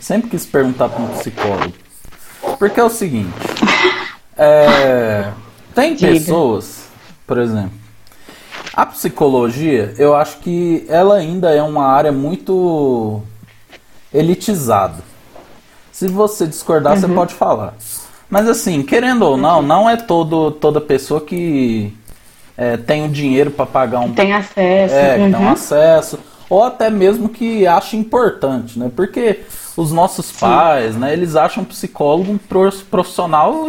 sempre quis perguntar para um psicólogo. Porque é o seguinte. É, tem Diga. pessoas, por exemplo, a psicologia, eu acho que ela ainda é uma área muito elitizada. Se você discordar, uhum. você pode falar. Mas assim, querendo ou não, não é todo, toda pessoa que é, tem o dinheiro para pagar um. Tem acesso. É, uhum. tem um acesso. Ou até mesmo que acha importante, né? Porque os nossos Sim. pais, né, eles acham psicólogo um profissional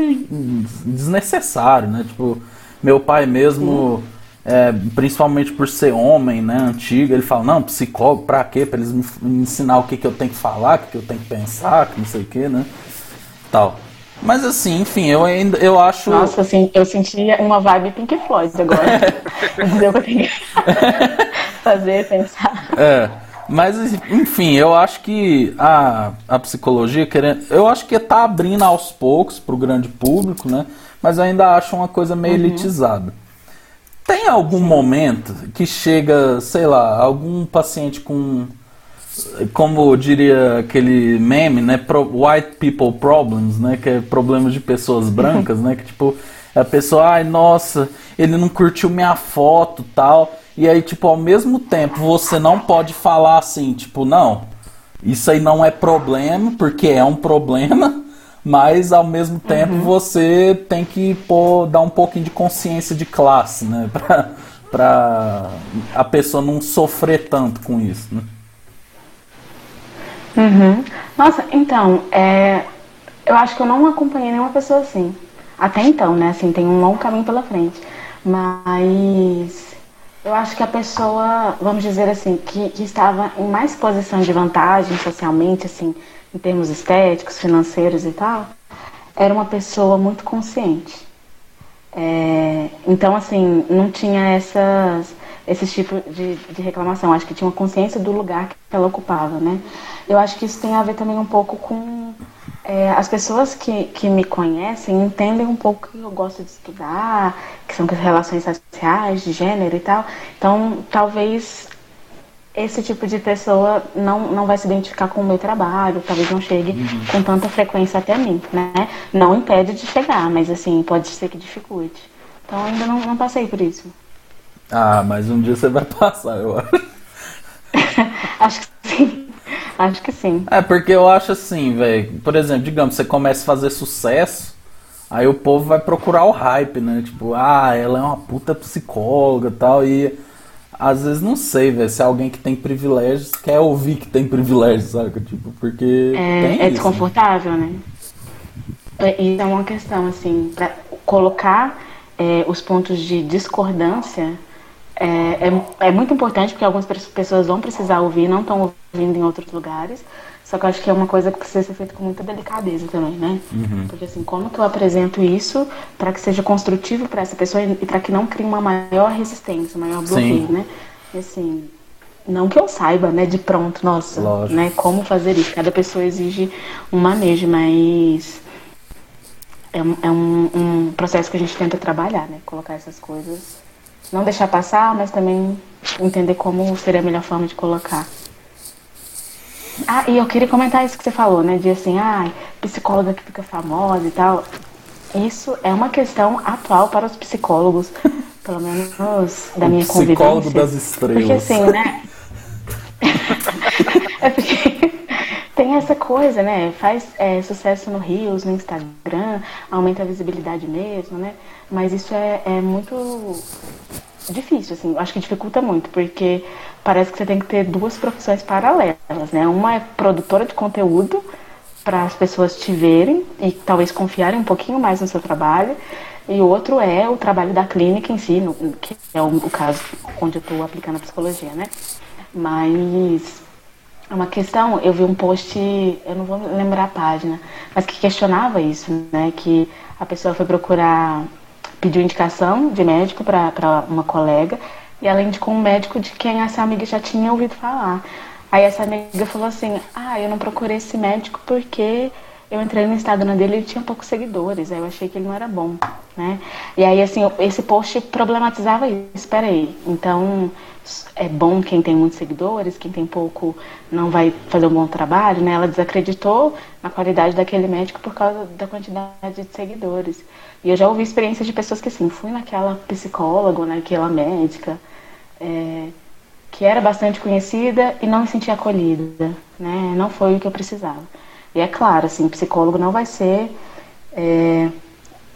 desnecessário, né? Tipo, meu pai mesmo, é, principalmente por ser homem, né, antigo, ele fala, não, psicólogo, pra quê? Pra eles me, me ensinar o que, que eu tenho que falar, o que, que eu tenho que pensar, que não sei o que, né? Tal. Mas assim, enfim, eu ainda eu acho. Nossa, assim, eu senti uma vibe Pink Floyd agora. *laughs* Dizer o que eu tenho que fazer, pensar. É. Mas, enfim, eu acho que a, a psicologia, querendo, eu acho que está abrindo aos poucos para o grande público, né? Mas eu ainda acho uma coisa meio uhum. elitizada. Tem algum momento que chega, sei lá, algum paciente com como diria aquele meme, né, white people problems, né, que é problemas de pessoas brancas, né, que tipo a pessoa, ai, nossa, ele não curtiu minha foto, tal. E aí, tipo, ao mesmo tempo, você não pode falar assim, tipo, não, isso aí não é problema, porque é um problema, *laughs* mas ao mesmo tempo uhum. você tem que pô, dar um pouquinho de consciência de classe, né, *laughs* pra, pra a pessoa não sofrer tanto com isso, né. Uhum. Nossa, então, é, eu acho que eu não acompanhei nenhuma pessoa assim. Até então, né? Assim, tem um longo caminho pela frente. Mas eu acho que a pessoa, vamos dizer assim, que, que estava em mais posição de vantagem socialmente, assim, em termos estéticos, financeiros e tal, era uma pessoa muito consciente. É, então, assim, não tinha essas esse tipo de, de reclamação. Acho que tinha uma consciência do lugar que ela ocupava, né? Eu acho que isso tem a ver também um pouco com é, as pessoas que, que me conhecem entendem um pouco que eu gosto de estudar, que são as relações sociais, de gênero e tal. Então, talvez esse tipo de pessoa não, não vai se identificar com o meu trabalho, talvez não chegue uhum. com tanta frequência até mim, né? Não impede de chegar, mas assim, pode ser que dificulte. Então ainda não, não passei por isso. Ah, mas um dia você vai *laughs* passar, eu acho. *laughs* acho que sim. Acho que sim. É, porque eu acho assim, velho. Por exemplo, digamos, você começa a fazer sucesso, aí o povo vai procurar o hype, né? Tipo, ah, ela é uma puta psicóloga e tal. E às vezes não sei, velho, se alguém que tem privilégios quer ouvir que tem privilégios, sabe? Tipo, porque. É, é isso, né? desconfortável, né? né? Isso é uma questão, assim, pra colocar é, os pontos de discordância é, é, é, muito importante porque algumas pessoas vão precisar ouvir, não estão ouvindo em outros lugares. Só que eu acho que é uma coisa que precisa ser feita com muita delicadeza também, né? Uhum. Porque assim, como que eu apresento isso para que seja construtivo para essa pessoa e para que não crie uma maior resistência, um maior bloqueio, Sim. né? E assim, não que eu saiba, né, de pronto, nossa, Lógico. né, como fazer isso. Cada pessoa exige um manejo, mas é, é um, um processo que a gente tenta trabalhar, né? Colocar essas coisas não deixar passar, mas também entender como seria a melhor forma de colocar. Ah, e eu queria comentar isso que você falou, né? De assim, ah, psicóloga que fica famosa e tal. Isso é uma questão atual para os psicólogos, *laughs* pelo menos da o minha convivência. Psicólogo das estrelas. Porque assim, né? *laughs* é porque tem essa coisa, né? Faz é, sucesso no Rios, no Instagram, aumenta a visibilidade mesmo, né? Mas isso é, é muito difícil, assim, acho que dificulta muito, porque parece que você tem que ter duas profissões paralelas, né? Uma é produtora de conteúdo para as pessoas te verem e talvez confiarem um pouquinho mais no seu trabalho, e outro é o trabalho da clínica em si, no, que é o, o caso onde eu estou aplicando a psicologia, né? Mas é uma questão, eu vi um post, eu não vou lembrar a página, mas que questionava isso, né? Que a pessoa foi procurar, pediu indicação de médico para uma colega e ela indicou um médico de quem essa amiga já tinha ouvido falar. Aí essa amiga falou assim: Ah, eu não procurei esse médico porque eu entrei no Instagram dele e ele tinha poucos seguidores. Aí eu achei que ele não era bom, né? E aí, assim, esse post problematizava isso. Espera aí. Então, é bom quem tem muitos seguidores, quem tem pouco não vai fazer um bom trabalho, né? Ela desacreditou na qualidade daquele médico por causa da quantidade de seguidores. E eu já ouvi experiências de pessoas que assim, fui naquela psicóloga, naquela médica, é, que era bastante conhecida e não me sentia acolhida, né? Não foi o que eu precisava. E é claro, assim, psicólogo não vai ser. É,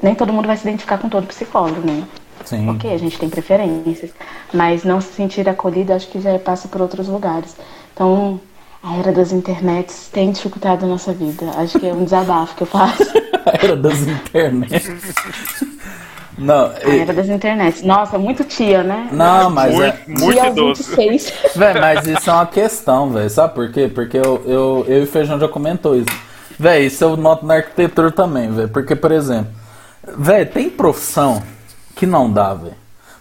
nem todo mundo vai se identificar com todo psicólogo, né? Sim. Ok, a gente tem preferências. Mas não se sentir acolhido, acho que já passa por outros lugares. Então, a era das internets tem dificultado a nossa vida. Acho que é um desabafo que eu faço. *laughs* a era das internets. Não, a era das internets. Nossa, muito tia, né? Não, mas muito, é. muito Tia idoso. 26. *laughs* Véi, mas isso é uma questão, velho. Sabe por quê? Porque eu, eu, eu e o Feijão já comentou isso. Véi, isso eu noto na arquitetura também, velho. Porque, por exemplo, véi, tem profissão que não dá, velho.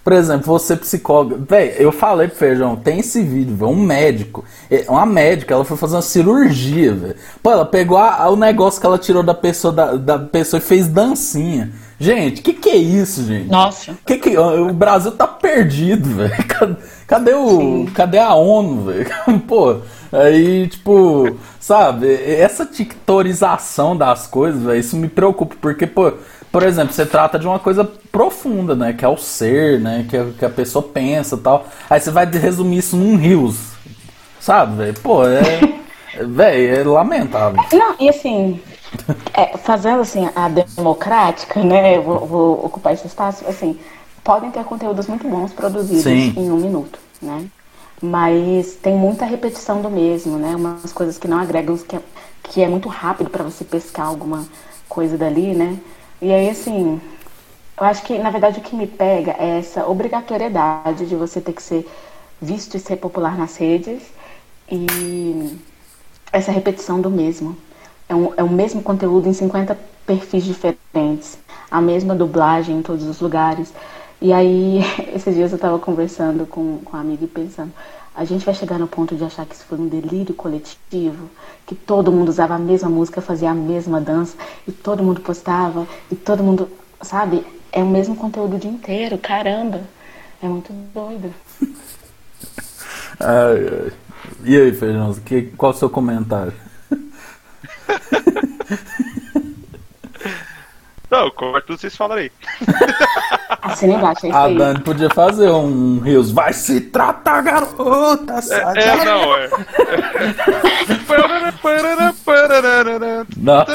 Por exemplo, você psicóloga. Véi, eu falei pro Feijão, tem esse vídeo, velho. Um médico. é, Uma médica, ela foi fazer uma cirurgia, velho. Pô, ela pegou a- a- o negócio que ela tirou da pessoa, da, da pessoa e fez dancinha. Gente, que que é isso, gente? Nossa. Que que, o Brasil tá perdido, velho. *laughs* Cadê, cadê o. Cadê a ONU, velho? *laughs* Pô, aí, tipo, sabe, essa tictorização das coisas, velho, isso me preocupa, porque, pô, por exemplo, você trata de uma coisa profunda, né? Que é o ser, né? Que, a- que a pessoa pensa e tal. Aí você vai resumir isso num rios. Sabe, velho? Pô, é. *laughs* Velho, é lamentável. Não, e assim, é, fazendo assim a democrática, né? Eu vou, vou ocupar esse espaço, assim, podem ter conteúdos muito bons produzidos Sim. em um minuto, né? Mas tem muita repetição do mesmo, né? Umas coisas que não agregam, que é, que é muito rápido para você pescar alguma coisa dali, né? E aí, assim, eu acho que, na verdade, o que me pega é essa obrigatoriedade de você ter que ser visto e ser popular nas redes e essa repetição do mesmo. É, um, é o mesmo conteúdo em 50 perfis diferentes, a mesma dublagem em todos os lugares. E aí, *laughs* esses dias eu estava conversando com, com amiga e pensando, a gente vai chegar no ponto de achar que isso foi um delírio coletivo, que todo mundo usava a mesma música, fazia a mesma dança, e todo mundo postava, e todo mundo, sabe? É o mesmo conteúdo o dia inteiro, caramba. É muito doido. Ai, ai. E aí, Feijão, que, qual o seu comentário? *laughs* Não, corta tudo vocês falam aí. *laughs* Assina embaixo, é isso A aí. Dani podia fazer um Rios. Vai se tratar, garota! É, da- não, *laughs* é. Nossa.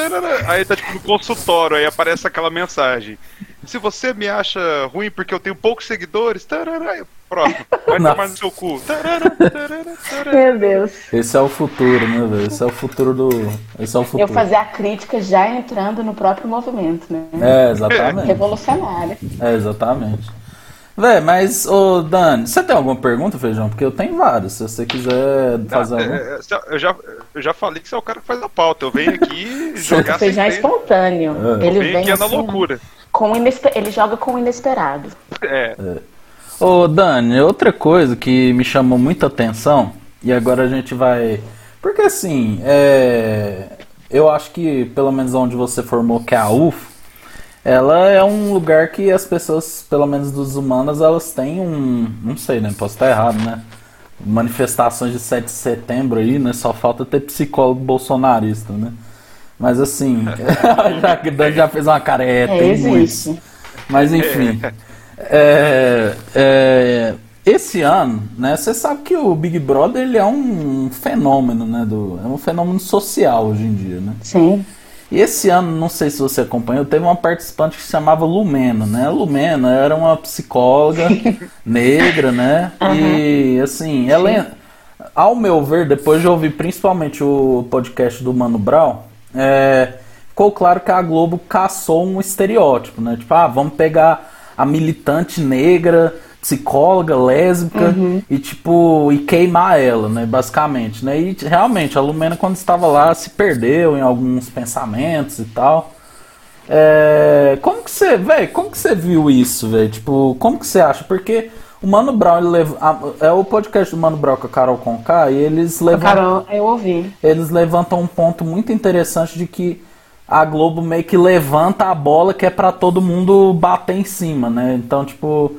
Aí tá tipo no consultório, aí aparece aquela mensagem. Se você me acha ruim porque eu tenho poucos seguidores, tarará, eu- próximo, vai Nossa. tomar no seu cu. Tarará, tarará, tarará. Meu Deus. Esse é o futuro, né, velho? Esse é o futuro do. Esse é o Eu futuro. fazer a crítica já entrando no próprio movimento, né? É, exatamente. Revolucionário. É, exatamente. Véi, mas, ô Dani, você tem alguma pergunta, Feijão? Porque eu tenho várias. Se você quiser fazer alguma. É, é, eu, já, eu já falei que você é o cara que faz a pauta. Eu venho aqui jogar Feijão é espontâneo. É. Ele Vem vem aqui é na assim, loucura. Com inesper... Ele joga com o inesperado. É. Ô, Dani, outra coisa que me chamou muita atenção, e agora a gente vai. Porque assim, é... eu acho que, pelo menos onde você formou, que é a UF, ela é um lugar que as pessoas, pelo menos dos humanas, elas têm um. Não sei, né? Posso estar errado, né? Manifestações de 7 de setembro aí, né? Só falta ter psicólogo bolsonarista, né? Mas assim, *laughs* já já fez uma cara, é, É, existe. Mas enfim. É, é, esse ano, né? Você sabe que o Big Brother ele é um fenômeno, né? Do, é um fenômeno social hoje em dia, né? Sim. E esse ano, não sei se você acompanhou, teve uma participante que se chamava Lumena, né? A Lumena era uma psicóloga *laughs* negra, né? E assim, ela, ao meu ver, depois de ouvir principalmente o podcast do Mano Brown, é, ficou claro que a Globo caçou um estereótipo, né? Tipo, ah, vamos pegar a militante negra, psicóloga, lésbica e tipo, e queimar ela, né, basicamente, né? E realmente a Lumena quando estava lá se perdeu em alguns pensamentos e tal. É, como que você, velho, como que você viu isso, velho? Tipo, como que você acha? Porque o Mano Brown, ele é o podcast do Mano Brown com a Carol Conká e eles levantam Carol, eu ouvi. eles levantam um ponto muito interessante de que a Globo meio que levanta a bola que é pra todo mundo bater em cima, né? Então, tipo,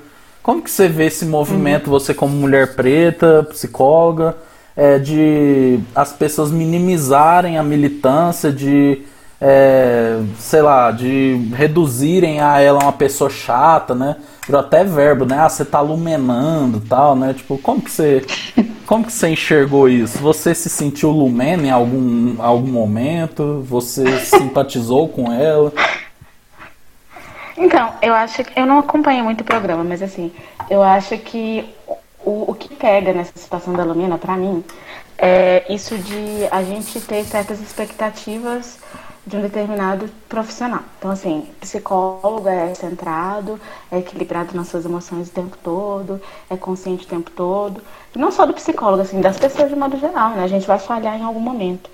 como que você vê esse movimento, você como mulher preta, psicóloga, é, de as pessoas minimizarem a militância, de, é, sei lá, de reduzirem a ela uma pessoa chata, né? Virou até verbo, né? Ah, você tá lumenando tal, né? Tipo, como que você... Como que você enxergou isso? Você se sentiu lumena em algum, algum momento? Você simpatizou com ela? Então, eu acho que eu não acompanho muito o programa, mas assim, eu acho que o, o que pega nessa situação da Lumina, para mim, é isso de a gente ter certas expectativas de um determinado profissional. Então, assim, psicólogo é centrado, é equilibrado nas suas emoções o tempo todo, é consciente o tempo todo. E não só do psicólogo, assim, das pessoas de modo geral, né? A gente vai falhar em algum momento.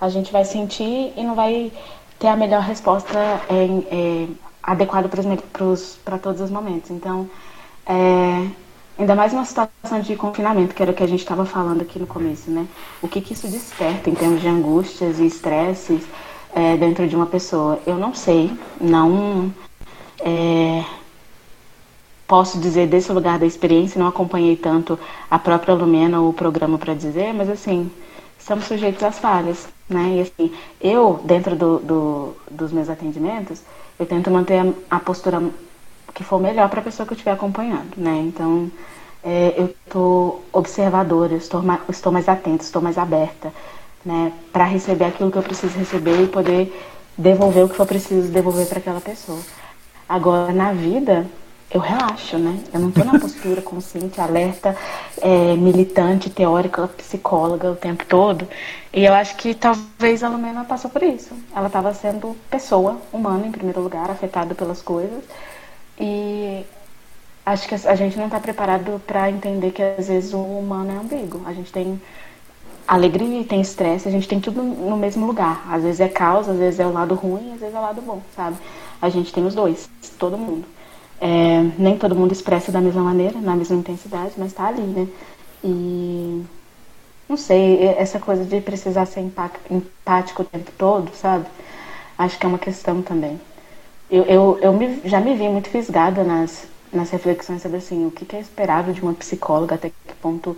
A gente vai sentir e não vai ter a melhor resposta é, é, adequada para todos os momentos. Então, é, ainda mais numa situação de confinamento, que era o que a gente estava falando aqui no começo, né? O que, que isso desperta em termos de angústias e estresses é, dentro de uma pessoa. Eu não sei, não é, posso dizer desse lugar da experiência, não acompanhei tanto a própria Lumena ou o programa para dizer, mas assim, estamos sujeitos às falhas, né? E assim, eu, dentro do, do, dos meus atendimentos, eu tento manter a, a postura que for melhor para a pessoa que eu estiver acompanhando, né? Então, é, eu estou observadora, estou mais, estou mais atenta, estou mais aberta né, para receber aquilo que eu preciso receber e poder devolver o que for preciso devolver para aquela pessoa. Agora, na vida, eu relaxo, né? Eu não estou na *laughs* postura consciente, alerta, é, militante, teórica, psicóloga o tempo todo. E eu acho que talvez a Lumena passou por isso. Ela estava sendo pessoa, humana em primeiro lugar, afetada pelas coisas. E acho que a gente não está preparado para entender que às vezes o humano é ambíguo. A gente tem alegria e tem estresse, a gente tem tudo no mesmo lugar. Às vezes é caos, às vezes é o lado ruim, às vezes é o lado bom, sabe? A gente tem os dois, todo mundo. É, nem todo mundo expressa da mesma maneira, na mesma intensidade, mas tá ali, né? E não sei, essa coisa de precisar ser empático o tempo todo, sabe? Acho que é uma questão também. Eu, eu, eu me, já me vi muito fisgada nas, nas reflexões sobre assim, o que é esperável de uma psicóloga, até que ponto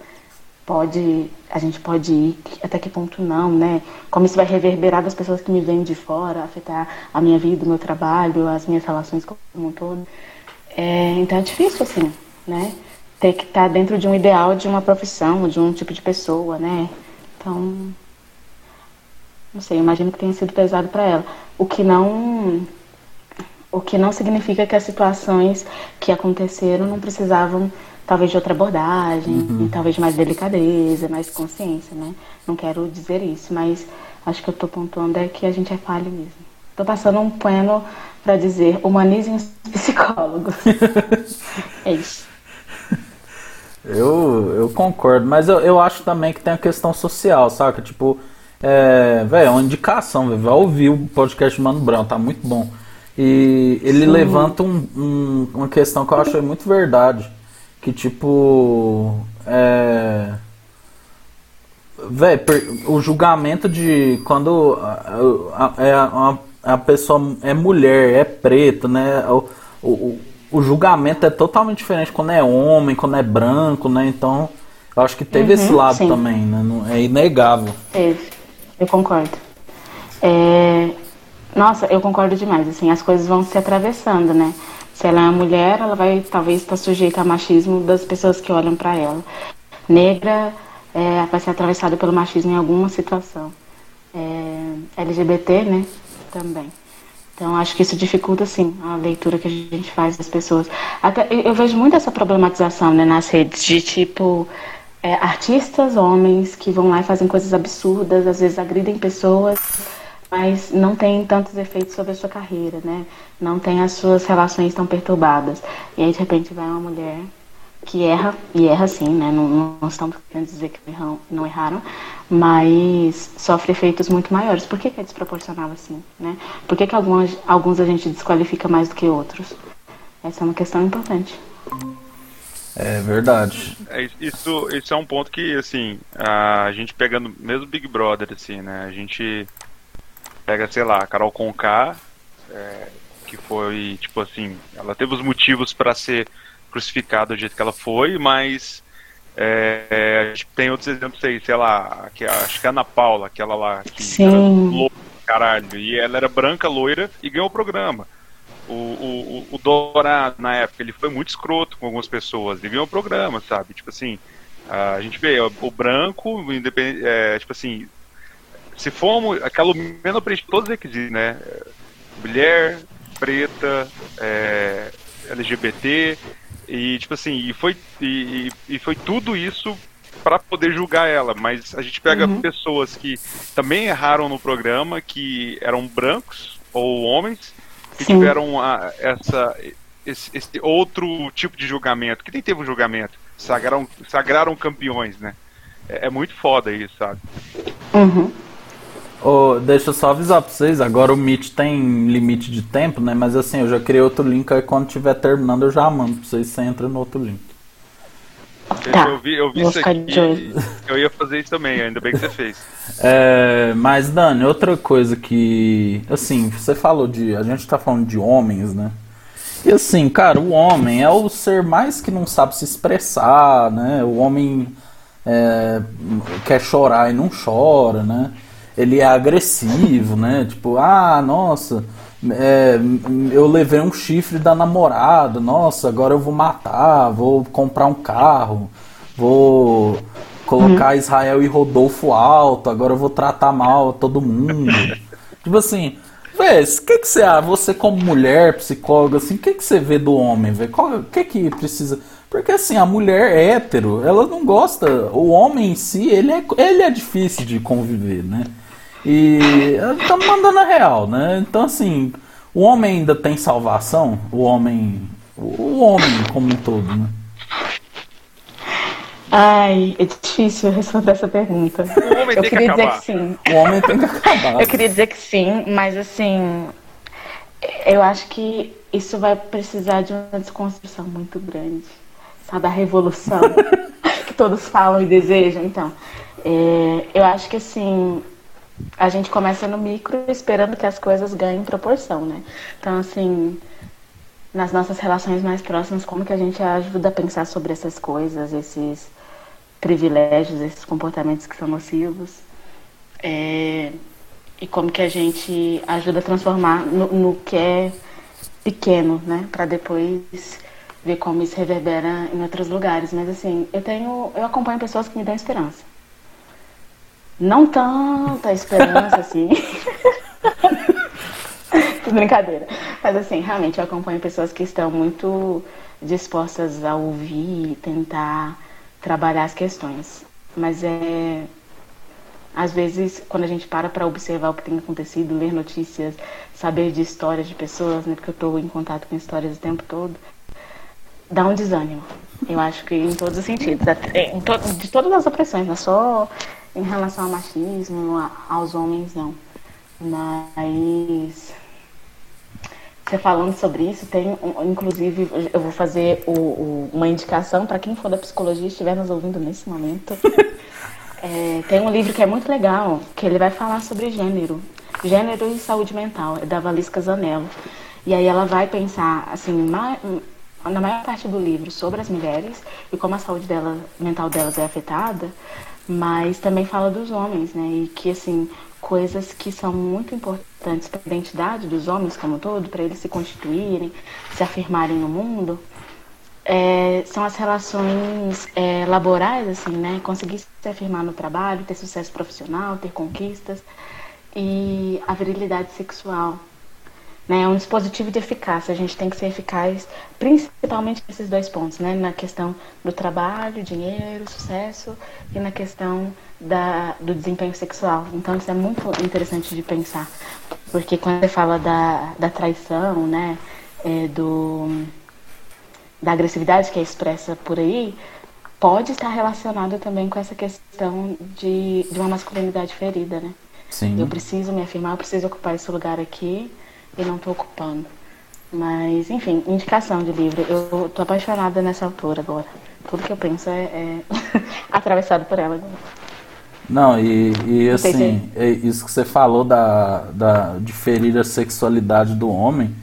pode, a gente pode ir, até que ponto não, né? Como isso vai reverberar das pessoas que me vêm de fora, afetar a minha vida, o meu trabalho, as minhas relações como um todo. É, então é difícil, assim, né? Ter que estar dentro de um ideal de uma profissão, de um tipo de pessoa, né? Então, não sei, imagino que tenha sido pesado para ela. O que não o que não significa que as situações que aconteceram não precisavam talvez de outra abordagem, uhum. talvez mais delicadeza, mais consciência, né? Não quero dizer isso, mas acho que eu estou pontuando é que a gente é falho mesmo. Estou passando um pano para dizer humanizem os *laughs* psicólogos. é isso. Eu, eu concordo, mas eu, eu acho também que tem a questão social, saca? Tipo, é, velho, é uma indicação, véio, vai ouvir o podcast do Mano Brown, tá muito bom. E ele Sim. levanta um, um, uma questão que eu acho *laughs* muito verdade que tipo. É. Véi, o julgamento de quando a, a, a, a, pessoa é mulher, é preta, né? O, o, o julgamento é totalmente diferente quando é homem, quando é branco, né? Então, eu acho que teve uhum, esse lado sim. também, né? É inegável. Teve, eu concordo. É... Nossa, eu concordo demais, assim, as coisas vão se atravessando, né? Se ela é uma mulher, ela vai talvez estar sujeita ao machismo das pessoas que olham para ela. Negra é, vai ser atravessada pelo machismo em alguma situação. É, LGBT, né? Também. Então acho que isso dificulta sim a leitura que a gente faz das pessoas. Até eu vejo muito essa problematização né, nas redes de tipo é, artistas homens que vão lá e fazem coisas absurdas, às vezes agridem pessoas mas não tem tantos efeitos sobre a sua carreira, né? Não tem as suas relações tão perturbadas. E aí, de repente, vai uma mulher que erra, e erra sim, né? Não, não estamos querendo dizer que erram, não erraram, mas sofre efeitos muito maiores. Por que, que é desproporcional assim, né? Por que, que alguns, alguns a gente desqualifica mais do que outros? Essa é uma questão importante. É verdade. É, isso, isso é um ponto que, assim, a gente pegando mesmo Big Brother, assim, né? A gente pega, sei lá, a Carol Conká, é, que foi, tipo assim, ela teve os motivos para ser crucificada do jeito que ela foi, mas é, a gente tem outros exemplos aí, sei lá, que, acho que a Ana Paula, aquela lá que Sim. era louca, caralho, e ela era branca, loira e ganhou o programa. O, o, o Dourado, na época, ele foi muito escroto com algumas pessoas, ele ganhou o programa, sabe? Tipo assim, a gente vê o, branco, independente, é, tipo assim, se formos, aquela Lumena preenche todos os requisitos, né? Mulher, preta, é, LGBT, e tipo assim, e foi, e, e foi tudo isso para poder julgar ela, mas a gente pega uhum. pessoas que também erraram no programa, que eram brancos ou homens, que Sim. tiveram a, essa, esse, esse, outro tipo de julgamento, que nem teve um julgamento, sagraram, sagraram campeões, né? É, é muito foda isso, sabe? Uhum. Oh, deixa eu só avisar pra vocês, agora o Meet tem limite de tempo, né? Mas assim, eu já criei outro link aí quando tiver terminando eu já mando pra vocês, você entra no outro link. Tá, eu vi, eu vi isso aqui. Eu ia fazer isso também, ainda bem que você fez. *laughs* É, mas, Dani, outra coisa que. Assim, você falou de. A gente tá falando de homens, né? E assim, cara, o homem é o ser mais que não sabe se expressar, né? O homem é, quer chorar e não chora, né? Ele é agressivo, né? Tipo, ah, nossa, é, eu levei um chifre da namorada, nossa, agora eu vou matar, vou comprar um carro, vou colocar uhum. Israel e Rodolfo alto, agora eu vou tratar mal todo mundo. *laughs* tipo assim, Vê, o que, que você ah, você como mulher, psicóloga, assim, o que, que você vê do homem, vê? O que que precisa. Porque assim, a mulher hétero, ela não gosta. O homem em si, ele é, ele é difícil de conviver, né? E estamos mandando a real, né? Então assim, o homem ainda tem salvação? O homem. O homem como um todo, né? Ai, é difícil responder essa pergunta. O homem eu tem queria que dizer acabar. que sim. O homem tem que acabar. Eu queria dizer que sim, mas assim, eu acho que isso vai precisar de uma desconstrução muito grande. Sabe, a revolução *laughs* que todos falam e desejam. Então, é, eu acho que assim, a gente começa no micro esperando que as coisas ganhem proporção, né? Então, assim, nas nossas relações mais próximas, como que a gente ajuda a pensar sobre essas coisas, esses privilégios, esses comportamentos que são nocivos. É, e como que a gente ajuda a transformar no, no que é pequeno, né? Para depois ver como isso reverbera em outros lugares. Mas assim, eu tenho, eu acompanho pessoas que me dão esperança. Não tanta esperança assim. *laughs* Brincadeira. Mas assim, realmente eu acompanho pessoas que estão muito dispostas a ouvir, tentar trabalhar as questões. Mas é. Às vezes, quando a gente para para observar o que tem acontecido, ler notícias, saber de histórias de pessoas, né, porque eu estou em contato com histórias o tempo todo, dá um desânimo. Eu acho que em todos os sentidos, em to de todas as opressões, não é só em relação ao machismo, aos homens, não. Mas você falando sobre isso, tem, inclusive, eu vou fazer o, o, uma indicação para quem for da psicologia e estiver nos ouvindo nesse momento. *laughs* é, tem um livro que é muito legal, que ele vai falar sobre gênero. Gênero e saúde mental, é da Valisca Zanello. E aí ela vai pensar, assim, na maior parte do livro sobre as mulheres e como a saúde dela, mental delas é afetada, mas também fala dos homens, né? E que, assim, coisas que são muito importantes para a identidade dos homens como um todo, para eles se constituírem, se afirmarem no mundo, é, são as relações é, laborais, assim, né? Conseguir se afirmar no trabalho, ter sucesso profissional, ter conquistas e a virilidade sexual. Né? É um dispositivo de eficácia. A gente tem que ser eficaz, principalmente nesses dois pontos, né? Na questão do trabalho, dinheiro, sucesso e na questão da, do desempenho sexual. Então isso é muito interessante de pensar, porque quando você fala da, da traição, né, é, do, da agressividade que é expressa por aí, pode estar relacionado também com essa questão de, de uma masculinidade ferida, né? Sim. Eu preciso me afirmar, eu preciso ocupar esse lugar aqui e não estou ocupando. Mas, enfim, indicação de livro. Eu tô apaixonada nessa autora agora. Tudo que eu penso é, é *laughs* atravessado por ela. Não, e, e assim, é isso que você falou da, da, de ferir a sexualidade do homem,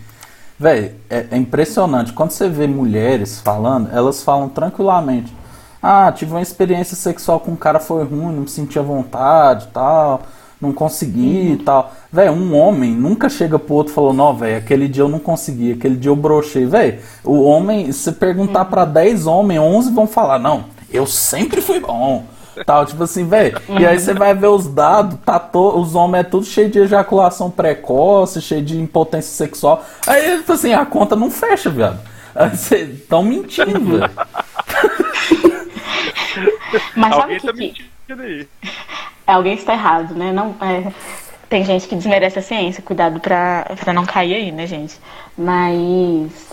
velho, é, é, impressionante. Quando você vê mulheres falando, elas falam tranquilamente. Ah, tive uma experiência sexual com um cara, foi ruim, não me sentia vontade tal, não consegui e uhum. tal. Velho, um homem nunca chega pro outro e falou, não, velho, aquele dia eu não consegui, aquele dia eu brochei. Velho, o homem, se perguntar uhum. para 10 homens, 11 vão falar, não, eu sempre fui bom Tal, tipo assim, velho. E aí você vai ver os dados, tá to... os homens é tudo cheio de ejaculação precoce, cheio de impotência sexual. Aí, tipo assim, a conta não fecha, viado. Aí vocês estão mentindo, velho. *laughs* Mas sabe Alguém o que tá que... Alguém está errado, né? Não, é, Tem gente que desmerece a ciência, cuidado pra, não cair aí, né, gente? Mas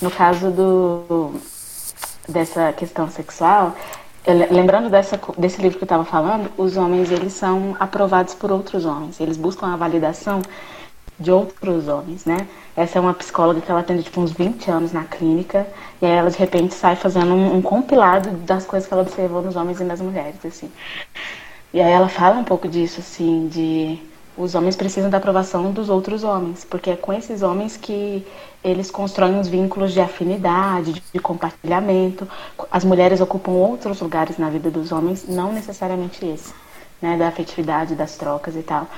no caso do dessa questão sexual, lembrando dessa, desse livro que eu estava falando, os homens eles são aprovados por outros homens. Eles buscam a validação de outros homens, né? Essa é uma psicóloga que ela atende tipo uns 20 anos na clínica e aí ela de repente sai fazendo um, um compilado das coisas que ela observou nos homens e nas mulheres, assim. E aí ela fala um pouco disso, assim, de os homens precisam da aprovação dos outros homens, porque é com esses homens que eles constroem os vínculos de afinidade, de, de compartilhamento. As mulheres ocupam outros lugares na vida dos homens, não necessariamente esse, né, da afetividade, das trocas e tal.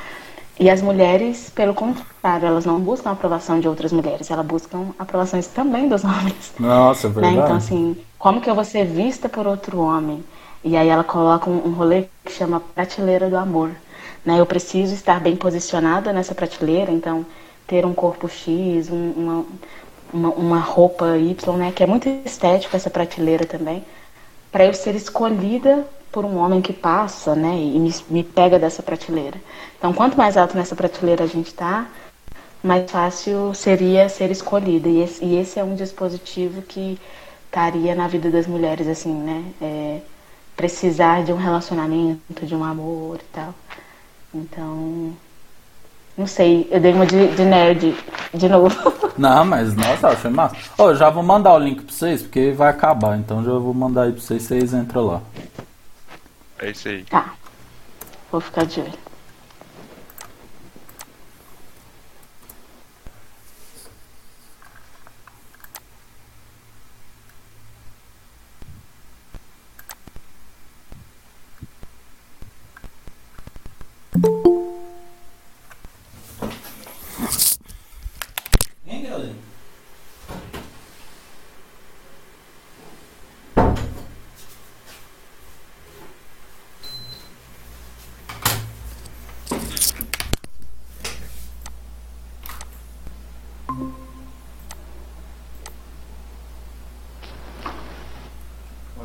E as mulheres, pelo contrário, elas não buscam a aprovação de outras mulheres, elas buscam aprovações também dos *laughs* homens. Nossa, é Né? verdade. Então, assim, como que eu vou ser vista por outro homem? E aí ela coloca um, rolê que chama prateleira do amor. Né? Eu preciso estar bem posicionada nessa prateleira, então ter um corpo X, um- uma, uma, uma roupa Y, né? Que é muito estético essa prateleira também, para eu ser escolhida por um homem que passa, né? E me, me pega dessa prateleira. Então, quanto mais alto nessa prateleira a gente tá, mais fácil seria ser escolhida. E esse, e esse é um dispositivo que estaria na vida das mulheres, assim, né? É, precisar de um relacionamento, de um amor e tal. Então, não sei, eu dei uma de, de nerd de novo. *laughs* Não, mas nossa, eu achei massa. Ó, eu já vou mandar o link pra vocês, porque vai acabar. Então já vou mandar aí pra vocês, vocês entram lá. É isso aí. tá, vou ficar de olho.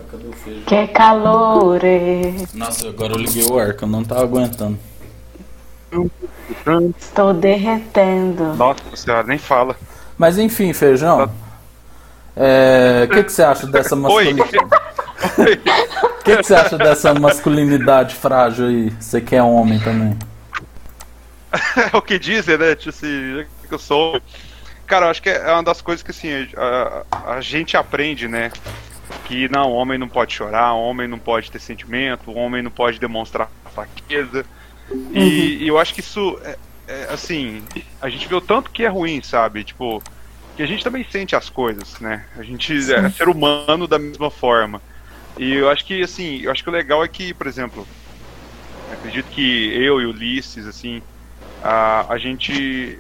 Cadê o feijão? Que calor! é. Nossa, agora eu liguei o ar, que eu não tava aguentando. Estou derretendo. Nossa senhora, nem fala. Mas enfim, feijão. é, O que, que você acha dessa *laughs* masculinidade? O que, que você acha dessa masculinidade frágil aí? Você que é homem também. É *laughs* o que dizem, né? Tipo assim, que eu sou. Cara, eu acho que é uma das coisas que assim, a, a- a gente aprende, né? Que não, homem não pode chorar, homem não pode ter sentimento, homem não pode demonstrar fraqueza. E, e eu acho que isso, é, é, assim, a gente vê o tanto que é ruim, sabe? Tipo, que a gente também sente as coisas, né? A gente é ser humano da mesma forma. E eu acho que, assim, eu acho que o legal é que, por exemplo, acredito que eu e o Ulisses, assim, a, a gente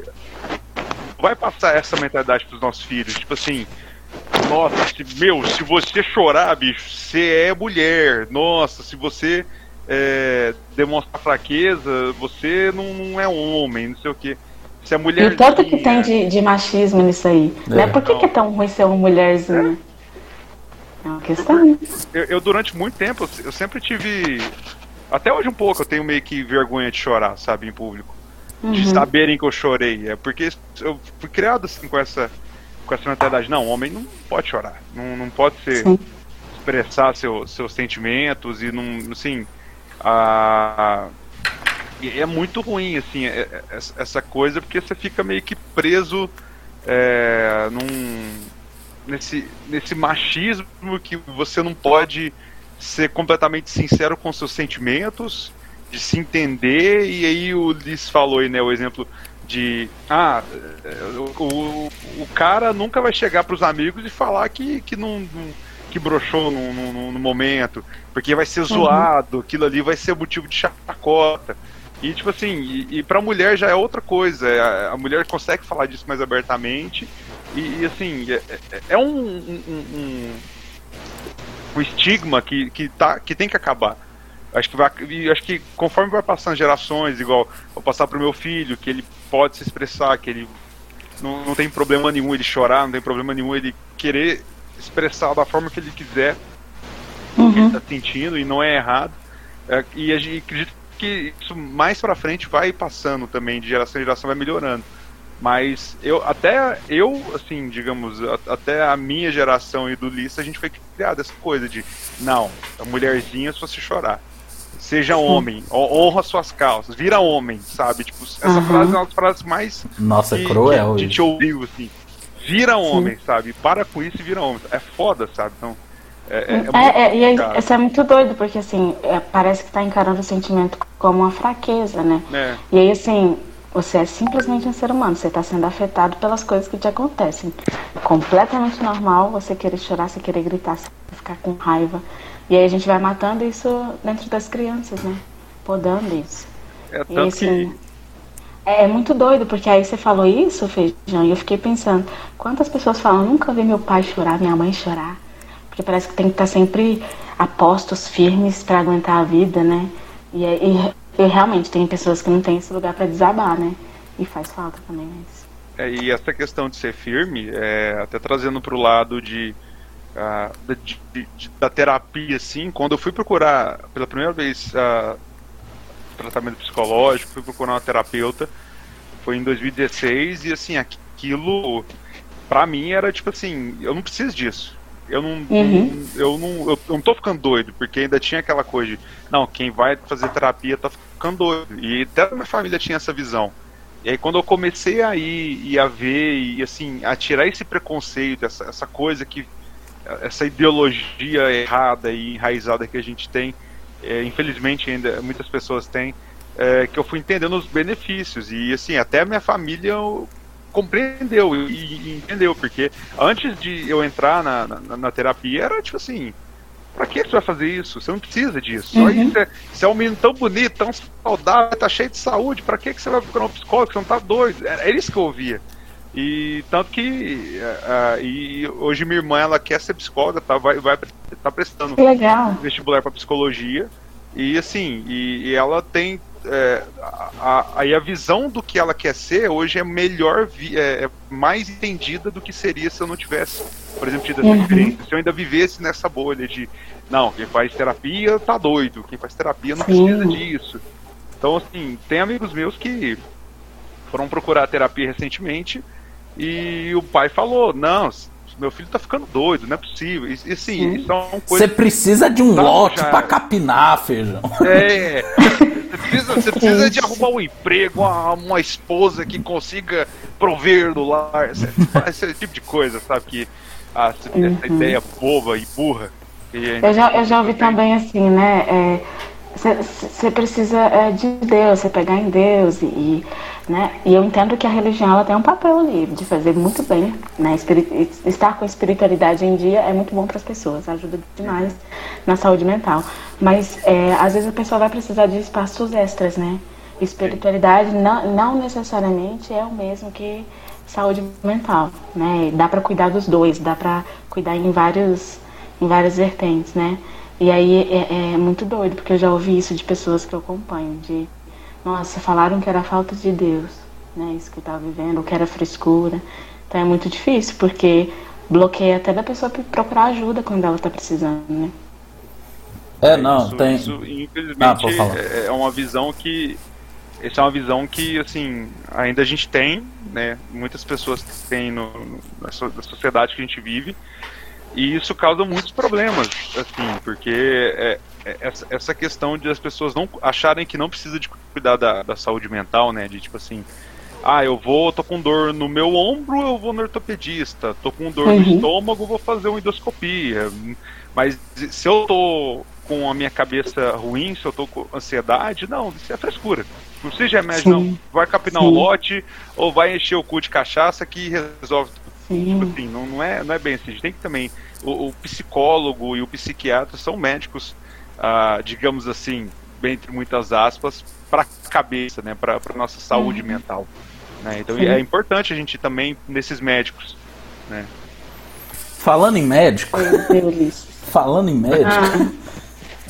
vai passar essa mentalidade pros nossos filhos, tipo assim, nossa, se, meu, se você chorar, bicho, você é mulher, nossa, se você é, demonstrar fraqueza, você não, não é homem, não sei o que. Se é E mulher. o tanto que tem de, de machismo nisso aí. É. Né? Por que, que é tão ruim ser uma mulherzinha? É uma questão. eu, eu, durante muito tempo, eu, sempre tive. Até hoje um pouco, eu tenho meio que vergonha de chorar, sabe, em público. De Uhum. saberem que eu chorei. É porque eu fui criado assim com essa, com essa mentalidade. Não, homem não pode chorar. Não, não pode ser, Sim. expressar seu, seus sentimentos e não. Assim. A, é muito ruim, assim, é- é- essa- coisa, porque você fica meio que preso é, num, nesse, nesse machismo que você não pode ser completamente sincero com seus sentimentos, de se entender, e aí o Liz falou aí, né, o exemplo de ah, o, o, o cara nunca vai chegar pros amigos e falar que, que não, não- que broxou no, no, no momento, porque vai ser zoado, aquilo ali vai ser motivo de chacota. E tipo assim, e, e pra mulher já é outra coisa, é, a, a mulher consegue falar disso mais abertamente, e, e, assim, é, é- é um, um, um- um estigma que, que, tá, que tem que acabar. Acho que vai, acho que conforme vai passando gerações, igual vou passar pro meu filho, que ele pode se expressar, que ele não, não tem problema nenhum ele chorar, não tem problema nenhum ele querer expressar da forma que ele quiser uhum. o que ele está sentindo e não é errado. É, e a gente acredita que isso mais para frente vai passando também, de geração em geração vai melhorando. Mas eu até eu, assim, digamos, a, até a minha geração e do Lista, a gente foi criado essa coisa de não, a mulherzinha só se chorar. Seja homem, honra suas calças, vira homem, sabe? Tipo, essa uhum. frase é uma das frases mais. Nossa, que, é cruel. Que, que te ouviu, assim. Vira homem, Sim. sabe? Para com isso e vira homem. É foda, sabe? Então. É, é, é, é e isso é muito doido, porque assim, é, parece que tá encarando o sentimento como uma fraqueza, né? É. E aí, assim, você é simplesmente um ser humano, você está sendo afetado pelas coisas que te acontecem. Completamente normal você querer chorar, você querer gritar, você ficar com raiva. E aí a gente vai matando isso dentro das crianças, né? Podando isso. É tanto e, assim, que... É, é muito doido, porque aí você falou isso, Feijão, e eu fiquei pensando, quantas pessoas falam, nunca vi meu pai chorar, minha mãe chorar. Porque parece que tem que estar sempre a postos firmes para aguentar a vida, né? E, e, e, realmente tem pessoas que não têm esse lugar para desabar, né? E faz falta também isso. É, e essa questão de ser firme, é, até trazendo para o lado de uh, de, de, da terapia, assim, quando eu fui procurar pela primeira vez uh, tratamento psicológico, fui procurar uma terapeuta, foi em 2016, e assim, aquilo pra mim era tipo assim, eu não preciso disso. Eu não, uhum. eu não, eu não tô ficando doido, porque ainda tinha aquela coisa de, não, quem vai fazer terapia tá ficando doido. E até a minha família tinha essa visão. E aí quando eu comecei a ir e a ver e assim, a tirar esse preconceito, essa, essa coisa que essa ideologia errada e enraizada que a gente tem, é, infelizmente ainda muitas pessoas têm, é, que eu fui entendendo os benefícios e assim até a minha família compreendeu e, e entendeu porque antes de eu entrar na, na, na, terapia era tipo assim Pra que você vai fazer isso? Você não precisa disso. Uhum. isso é, você é um menino tão bonito, tão saudável, tá cheio de saúde. Pra que você vai procurar um psicólogo? Você não tá doido. Era, isso que eu ouvia. E tanto que uh, e hoje minha irmã ela quer ser psicóloga, tá, vai, vai tá prestando Legal. vestibular para psicologia. E assim, e, e ela tem é, aí a, a, visão do que ela quer ser hoje é melhor, é, é, mais entendida do que seria se eu não tivesse, por exemplo, tido essa uhum. experiência. Se eu ainda vivesse nessa bolha de não, quem faz terapia tá doido, quem faz terapia não Sim. precisa disso. Então, assim, tem amigos meus que foram procurar terapia recentemente e o pai falou: Não, meu filho tá ficando doido, não é possível. E, e assim, isso é uma coisa. Você precisa de um lote para capinar, feijão. É. Você precisa, você precisa de arrumar um emprego, uma, uma esposa que consiga prover do lar. Esse, esse tipo de coisa, sabe? Que ah, essa uhum. ideia boba e burra. eu, já, eu já ouvi também assim, né? Você precisa é, de Deus, você pegar em Deus e né? E eu entendo que a religião ela tem um papel ali de fazer muito bem, né? Estar com a espiritualidade em dia é muito bom para as pessoas, ajuda demais na saúde mental. Mas é, às vezes a pessoa vai precisar de espaços extras, né? Espiritualidade não, não necessariamente é o mesmo que saúde mental, né? Dá para cuidar dos dois, dá para cuidar em vários em várias vertentes, né? E aí é, é muito doido, porque eu já ouvi isso de pessoas que eu acompanho, de nossa, falaram que era falta de Deus, né? Isso que eu tava vivendo, que era frescura. Então é muito difícil, porque bloqueia até da pessoa procurar ajuda quando ela tá precisando, né? É, não, isso, tem. Isso, infelizmente, ah, é, é uma visão que. Essa é uma visão que, assim, ainda a gente tem, né? Muitas pessoas têm no, na sociedade que a gente vive. E isso causa muitos problemas, assim, porque é, é, essa, essa questão de as pessoas não acharem que não precisa de cuidar da, da saúde mental, né? De tipo assim, ah, eu vou, tô com dor no meu ombro, eu vou no ortopedista, tô com dor uhum. no estômago, vou fazer uma endoscopia. Mas se eu tô com a minha cabeça ruim, se eu tô com ansiedade, não, isso é frescura. Não seja remédio, não. Vai capinar um lote ou vai encher o cu de cachaça que resolve tudo. Tipo assim, não, não, é, não é bem assim. A gente tem que também. O, o psicólogo e o psiquiatra são médicos uh, digamos assim, entre muitas aspas, para a cabeça, né, para a nossa saúde uhum. mental. Né? Então Sim. é importante a gente também nesses médicos. Né? Falando em médico, falando em médico,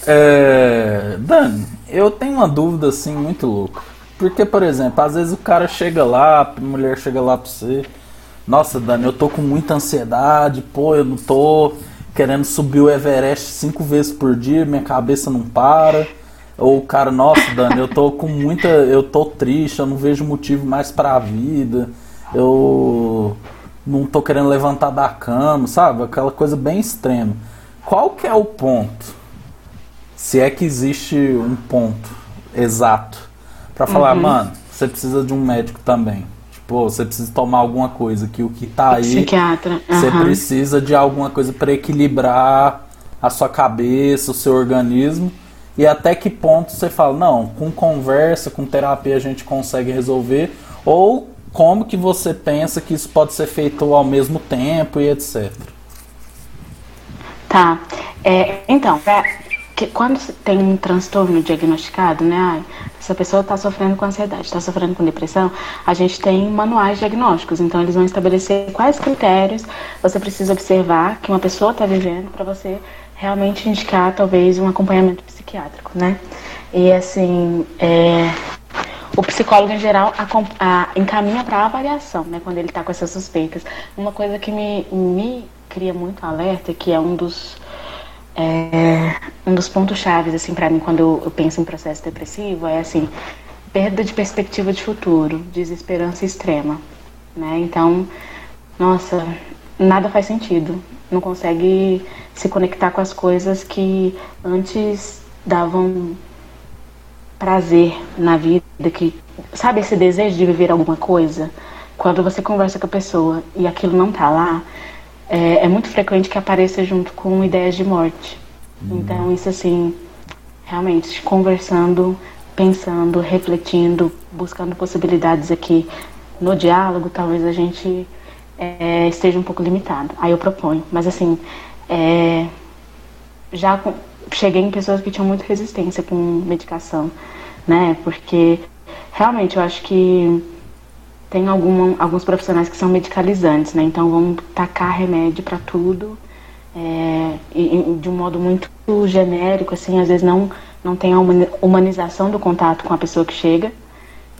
É... Dani, eu tenho uma dúvida assim muito louca. Porque, por exemplo, às vezes o cara chega lá, a mulher chega lá pra você. Nossa, Dani, eu tô com muita ansiedade, pô, eu não tô querendo subir o Everest cinco vezes por dia, minha cabeça não para. Ou o cara, nossa, Dani, eu tô com muita. Eu tô triste, eu não vejo motivo mais pra vida. Eu não tô querendo levantar da cama, sabe? Aquela coisa bem extrema. Qual que é o ponto? Se é que existe um ponto exato para falar, uhum. mano, você precisa de um médico também. Tipo, você precisa tomar alguma coisa que o que tá aí. Psiquiatra. Uhum. Você precisa de alguma coisa para equilibrar a sua cabeça, o seu organismo. E até que ponto você fala, não, com conversa, com terapia a gente consegue resolver. Ou como que você pensa que isso pode ser feito ao mesmo tempo e etc. Tá. É, então, que quando tem um transtorno diagnosticado, né? Se a pessoa está sofrendo com ansiedade, está sofrendo com depressão, a gente tem manuais diagnósticos. Então, eles vão estabelecer quais critérios você precisa observar que uma pessoa está vivendo para você realmente indicar, talvez, um acompanhamento psiquiátrico, né? E, assim, é, o psicólogo, em geral, a, a, encaminha para avaliação, né? Quando ele está com essas suspeitas. Uma coisa que me, me cria muito alerta, que é um dos é, um dos pontos chaves assim para mim quando eu, eu, penso em processo depressivo é assim perda de perspectiva de futuro, desesperança extrema, né? Então, nossa, nada faz sentido. Não consegue se conectar com as coisas que antes davam prazer na vida, que sabe esse desejo de viver alguma coisa? Quando você conversa com a pessoa e aquilo não tá lá, é, é muito frequente que apareça junto com ideias de morte. Uhum. Então, isso assim, realmente, conversando, pensando, refletindo, buscando possibilidades aqui no diálogo, talvez a gente é, esteja um pouco limitado. Aí eu proponho. Mas assim, é, já com, cheguei em pessoas que tinham muita resistência com medicação, né? Porque realmente eu acho que tem alguns profissionais que são medicalizantes, né? Então vão tacar remédio para tudo é, e, de um modo muito genérico, assim, às vezes não, não tem a humanização do contato com a pessoa que chega.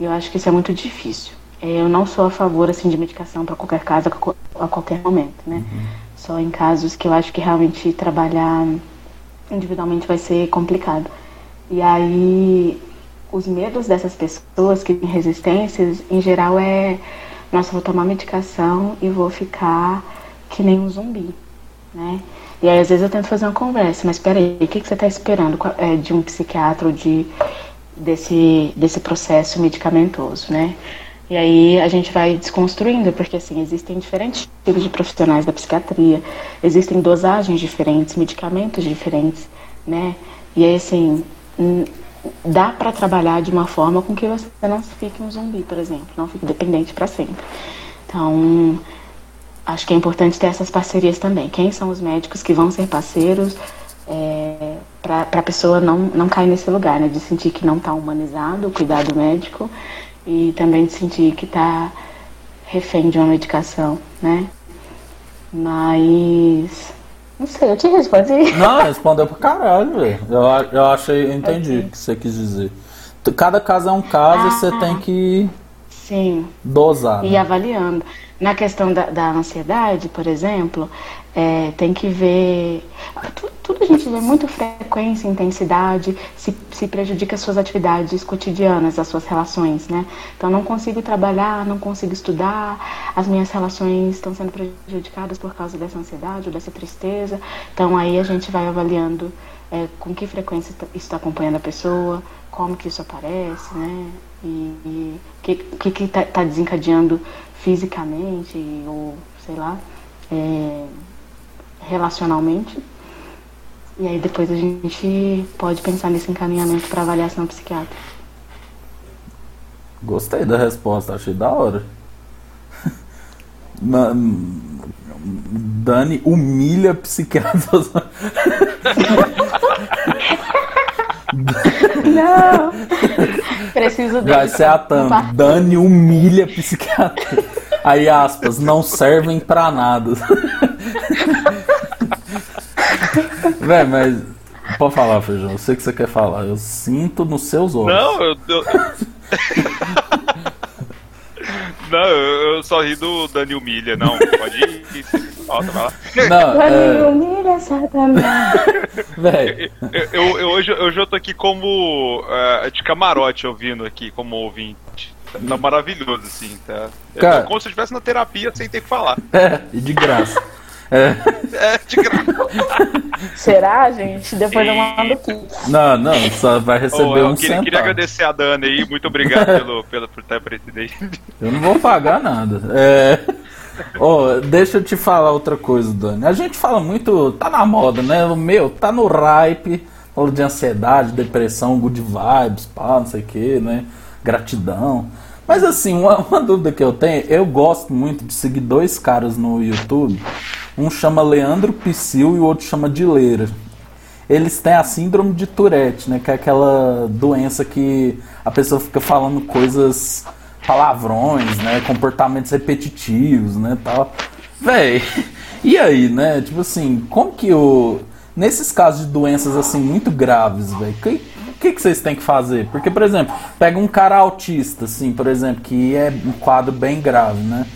E eu acho que isso é muito difícil. É, eu não sou a favor assim de medicação para qualquer caso a qualquer momento, né? Uhum. Só em casos que eu acho que realmente trabalhar individualmente vai ser complicado. E aí os medos dessas pessoas que têm resistências, em geral, é: nossa, vou tomar medicação e vou ficar que nem um zumbi, né? E aí, às vezes, eu tento fazer uma conversa, mas peraí, o que, que você está esperando é, de um psiquiatra ou de, desse, desse processo medicamentoso, né? E aí a gente vai desconstruindo, porque assim, existem diferentes tipos de profissionais da psiquiatria, existem dosagens diferentes, medicamentos diferentes, né? E aí assim, dá para trabalhar de uma forma com que você não fique um zumbi, por exemplo, não fique dependente para sempre. Então, acho que é importante ter essas parcerias também. Quem são os médicos que vão ser parceiros é, para a pessoa não, não cair nesse lugar, né? De sentir que não está humanizado o cuidado médico e também de sentir que está refém de uma medicação, né? Mas não sei, eu te respondi. Não, *laughs* respondeu pra caralho, velho. Eu, eu achei, eu entendi o que você quis dizer. Cada caso é um caso ah, e você tem que sim. dosar. E né? avaliando. Na questão da, da ansiedade, por exemplo, é, tem que ver. Tudo, tudo, a gente vê muito frequência, intensidade, se, se prejudica as suas atividades cotidianas, as suas relações, né? Então, não consigo trabalhar, não consigo estudar, as minhas relações estão sendo prejudicadas por causa dessa ansiedade ou dessa tristeza. Então, aí a gente vai avaliando é, com que frequência isso está acompanhando a pessoa, como que isso aparece, né? E o que está tá desencadeando fisicamente ou sei lá, é, relacionalmente. E aí depois a gente pode pensar nesse encaminhamento para avaliação psiquiátrica. Gostei da resposta, achei da hora. *laughs* Dani humilha psiquiatras. *laughs* Não! Preciso Vai ser a thumb. Dani humilha psiquiatra. Aí aspas, não servem pra nada. *laughs* Véi, mas pode falar, Feijão. Eu sei que você quer falar. Eu sinto nos seus olhos. Não, eu. *laughs* eu... Não, eu, só ri do Dani Humilha, não. Pode ir. Volta, vai lá. Não, é... Humilha, Satanás. *laughs* Velho. Eu, eu, eu, hoje, hoje eu tô aqui como. Uh, de camarote ouvindo aqui, como ouvinte. Tá maravilhoso, assim, tá? Cara, como se eu estivesse na terapia sem ter que falar. É, e de graça. É. é, de graça. *laughs* Será, gente? Depois Sim. eu mando aqui. Não, não, só vai receber oh, um queria, centavo. queria agradecer a Dani aí, muito obrigado *laughs* pelo, pelo, por ter aparecido aí. Eu não vou pagar nada. É. Oh, deixa eu te falar outra coisa, Dani. A gente fala muito, tá na moda, né? O meu, tá no hype, falando de ansiedade, depressão, good vibes, pá, não sei o que, né? Gratidão. Mas assim, uma, uma, dúvida que eu tenho, eu gosto muito de seguir dois caras no YouTube. Um chama Leandro Psyll e o outro chama Dileira. Eles têm a síndrome de Tourette, né? Que é aquela doença que a pessoa fica falando coisas, palavrões, né? Comportamentos repetitivos, né? Tal. Véi, *laughs* e aí, né? Tipo assim, como que o. Nesses casos de doenças assim muito graves, velho, que, que vocês têm que fazer? Porque, por exemplo, pega um cara autista, assim, por exemplo, que é um quadro bem grave, né?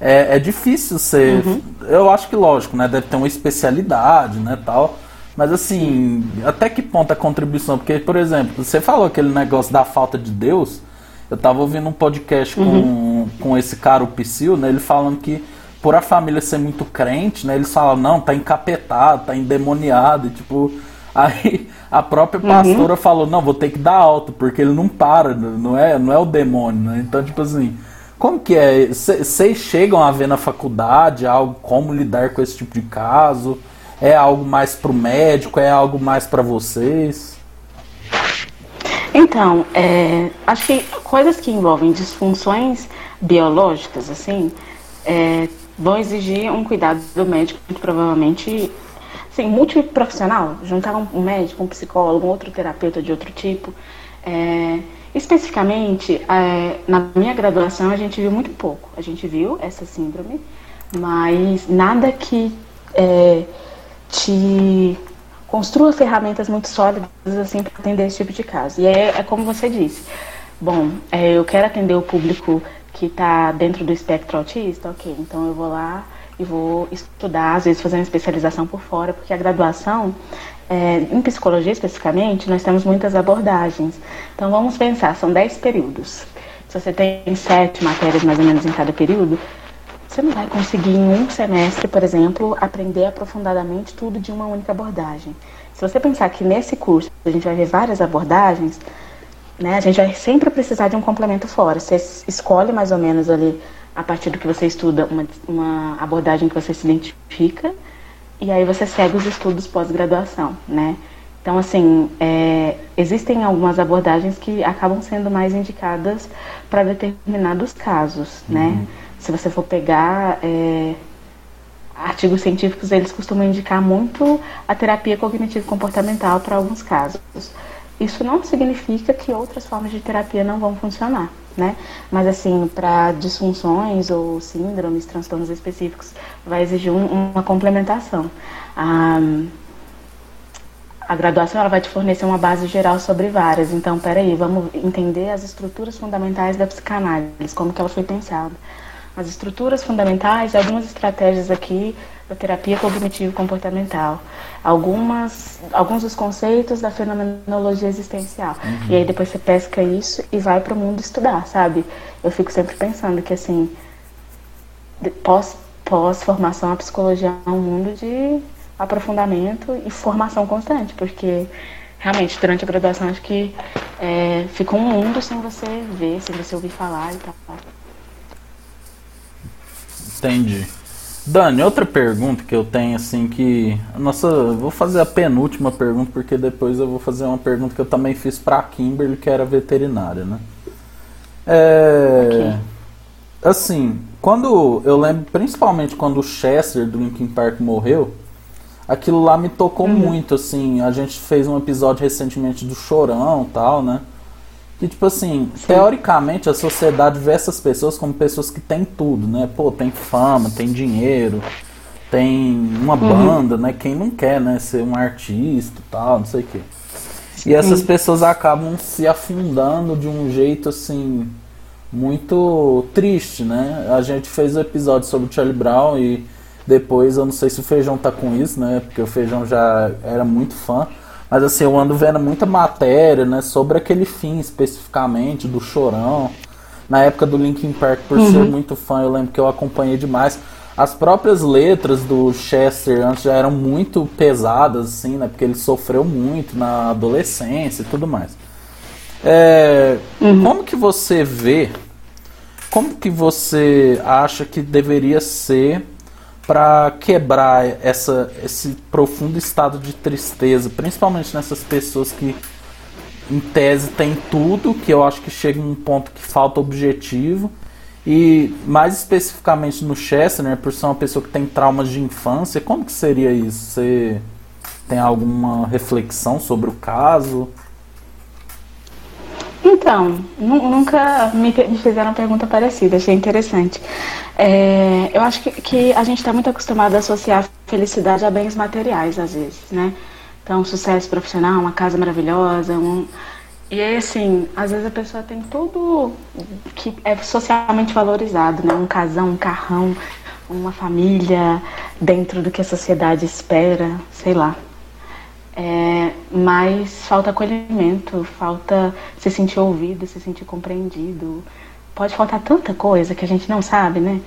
É, é difícil ser. Uhum. Eu acho que lógico, né? Deve ter uma especialidade, né, tal. Mas assim, até que ponto a contribuição? Porque, por exemplo, você falou aquele negócio da falta de Deus. Eu tava ouvindo um podcast uhum. com, com esse cara, o Psyll, né? Ele falando que por a família ser muito crente, né? Eles falam, não, tá encapetado, tá endemoniado, e tipo. Aí a própria uhum. pastora uhum. falou, não, vou ter que dar alta, porque ele não para, não é, não é o demônio, né? Então, tipo assim, como que é? Vocês chegam a ver na faculdade algo como lidar com esse tipo de caso? É algo mais pro médico? É algo mais para vocês? Então, é, acho que coisas que envolvem disfunções biológicas, assim, é, vão exigir um cuidado do médico, provavelmente Sim, multiprofissional, juntar um médico, um psicólogo, um outro terapeuta de outro tipo. É, especificamente, é, na minha graduação, a gente viu muito pouco. A gente viu essa síndrome, mas nada que é, te construa ferramentas muito sólidas assim para atender esse tipo de caso. E é, é como você disse. Bom, é, eu quero atender o público que está dentro do espectro autista, ok, então eu vou lá e vou estudar, às vezes fazer uma especialização por fora, porque a graduação, é, em psicologia especificamente, nós temos muitas abordagens. Então vamos pensar, são 10 períodos. Se você tem sete matérias mais ou menos em cada período, você não vai conseguir em um semestre, por exemplo, aprender aprofundadamente tudo de uma única abordagem. Se você pensar que nesse curso a gente vai ver várias abordagens, né, a gente vai sempre precisar de um complemento fora. Você escolhe mais ou menos ali a partir do que você estuda, uma, uma abordagem que você se identifica, e aí você segue os estudos pós-graduação, né? Então, assim, é, existem algumas abordagens que acabam sendo mais indicadas para determinados casos, uhum. né? Se você for pegar é, artigos científicos, eles costumam indicar muito a terapia cognitivo-comportamental para alguns casos. Isso não significa que outras formas de terapia não vão funcionar, né? Mas assim, para disfunções ou síndromes, transtornos específicos, vai exigir um, uma complementação. A, a graduação ela vai te fornecer uma base geral sobre várias. Então, peraí, vamos entender as estruturas fundamentais da psicanálise, como que ela foi pensada. As estruturas fundamentais, algumas estratégias aqui da terapia cognitivo-comportamental, algumas, alguns dos conceitos da fenomenologia existencial. Uhum. E aí depois você pesca isso e vai para o mundo estudar, sabe? Eu fico sempre pensando que assim, pós, pós formação a psicologia é um mundo de aprofundamento e formação constante, porque realmente durante a graduação acho que é, fica um mundo sem você ver, sem você ouvir falar e tal. Entendi. Dani, outra pergunta que eu tenho, assim, que. Nossa, vou fazer a penúltima pergunta, porque depois eu vou fazer uma pergunta que eu também fiz pra Kimberly, que era veterinária, né? É. Okay. Assim, quando. Eu lembro, principalmente quando o Chester do Linkin Park morreu, aquilo lá me tocou uhum. muito, assim. A gente fez um episódio recentemente do Chorão e tal, né? Que, tipo assim, Sim. teoricamente a sociedade vê essas pessoas como pessoas que têm tudo, né? Pô, tem fama, tem dinheiro, tem uma uhum. banda, né? Quem não quer, né? Ser um artista e tal, não sei o quê. E essas Sim. pessoas acabam se afundando de um jeito assim muito triste, né? A gente fez o um episódio sobre o Charlie Brown e depois eu não sei se o Feijão tá com isso, né? Porque o Feijão já era muito fã. Mas assim, eu ando vendo muita matéria, né, sobre aquele fim especificamente do Chorão. Na época do Linkin Park, por uhum. ser muito fã, eu lembro que eu acompanhei demais. As próprias letras do Chester antes já eram muito pesadas, assim, né? Porque ele sofreu muito na adolescência e tudo mais. É, uhum. Como que você vê? Como que você acha que deveria ser para quebrar essa, esse profundo estado de tristeza, principalmente nessas pessoas que, em tese, têm tudo, que eu acho que chega um ponto que falta objetivo. E mais especificamente no Chester, né, por ser uma pessoa que tem traumas de infância, como que seria isso? Você tem alguma reflexão sobre o caso? Então, nunca me, fizeram uma pergunta parecida, achei interessante. É, eu acho que, que a gente está muito acostumado a associar felicidade a bens materiais, às vezes, né? Então, sucesso profissional, uma casa maravilhosa, um... E aí, assim, às vezes a pessoa tem tudo que é socialmente valorizado, né? Um casão, um carrão, uma família dentro do que a sociedade espera, sei lá. É, mas falta acolhimento, falta se sentir ouvido, se sentir compreendido. Pode faltar tanta coisa que a gente não sabe, né?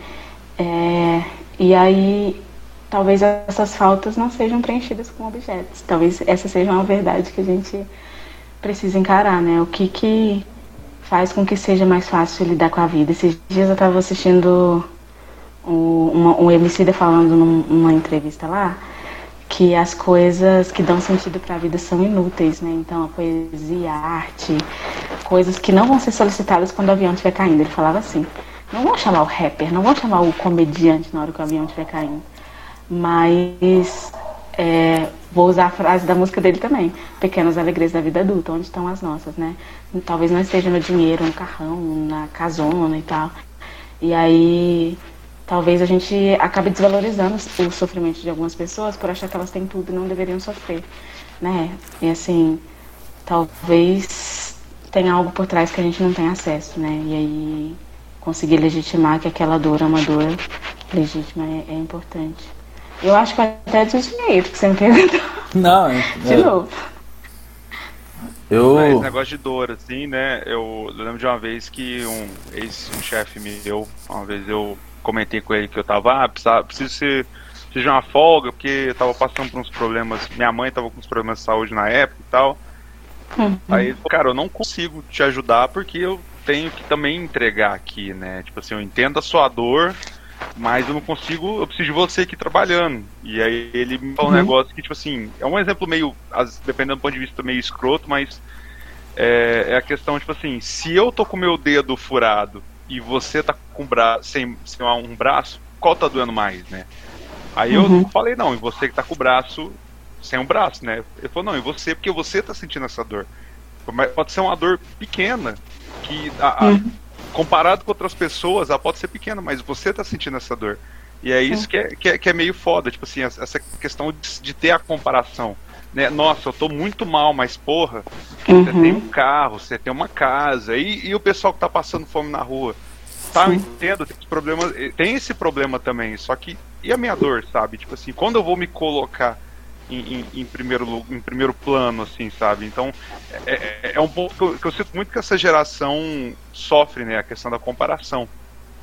É, e aí, talvez essas faltas não sejam preenchidas com objetos. Talvez essa seja uma verdade que a gente precisa encarar, né? O que que faz com que seja mais fácil lidar com a vida. Esses dias eu estava assistindo um, uma, um Emicida falando numa entrevista lá que as coisas que dão sentido para a vida são inúteis, né? Então a poesia, a arte, coisas que não vão ser solicitadas quando o avião estiver caindo. Ele falava assim: não vão chamar o rapper, não vão chamar o comediante na hora que o avião estiver caindo, mas é, vou usar a frase da música dele também: pequenas alegrias da vida adulta, onde estão as nossas, né? Talvez não esteja no dinheiro, no carrão, na casona e tal. E aí talvez a gente acabe desvalorizando o sofrimento de algumas pessoas por achar que elas têm tudo e não deveriam sofrer, né? E assim, talvez tenha algo por trás que a gente não tem acesso, né? E aí conseguir legitimar que aquela dor é uma dor legítima é, é importante. Eu acho que até do dinheiro que você me perguntou. Não, *laughs* é, de novo. Eu... Esse negócio de dor, assim, né? Eu lembro de uma vez que um ex-chefe me deu, uma vez eu comentei com ele que eu tava, ah, precisa, preciso ser, de uma folga, porque eu tava passando por uns problemas, minha mãe tava com uns problemas de saúde na época e tal. Uhum. Aí ele falou, cara, eu não consigo te ajudar porque eu tenho que também entregar aqui, né? Tipo assim, eu entendo a sua dor, mas eu não consigo, eu preciso de você aqui trabalhando. E aí ele me falou uhum. um negócio que, tipo assim, é um exemplo meio, dependendo do ponto de vista, meio escroto, mas é, é a questão, tipo assim, se eu tô com meu dedo furado e você tá com bra sem, sem um braço, qual tá doendo mais, né? Aí uhum. eu falei, não, e você que tá com o braço sem um braço, né? Ele falou, não, e você, porque você tá sentindo essa dor. Pode ser uma dor pequena, que a, a, uhum. comparado com outras pessoas, ela pode ser pequena, mas você tá sentindo essa dor. E é isso que é, que é, que é meio foda, tipo assim, essa questão de, de ter a comparação né? Nossa, eu tô muito mal, mas porra, uhum. você tem um carro, você tem uma casa, e, e o pessoal que tá passando fome na rua? Tá, eu entendo, tem esse, problema, tem esse problema também, só que e a minha dor, sabe? Tipo assim, quando eu vou me colocar em, em, em, primeiro, em primeiro plano, assim, sabe? Então, é, é, é um ponto que eu, que eu, sinto muito que essa geração sofre, né? A questão da comparação.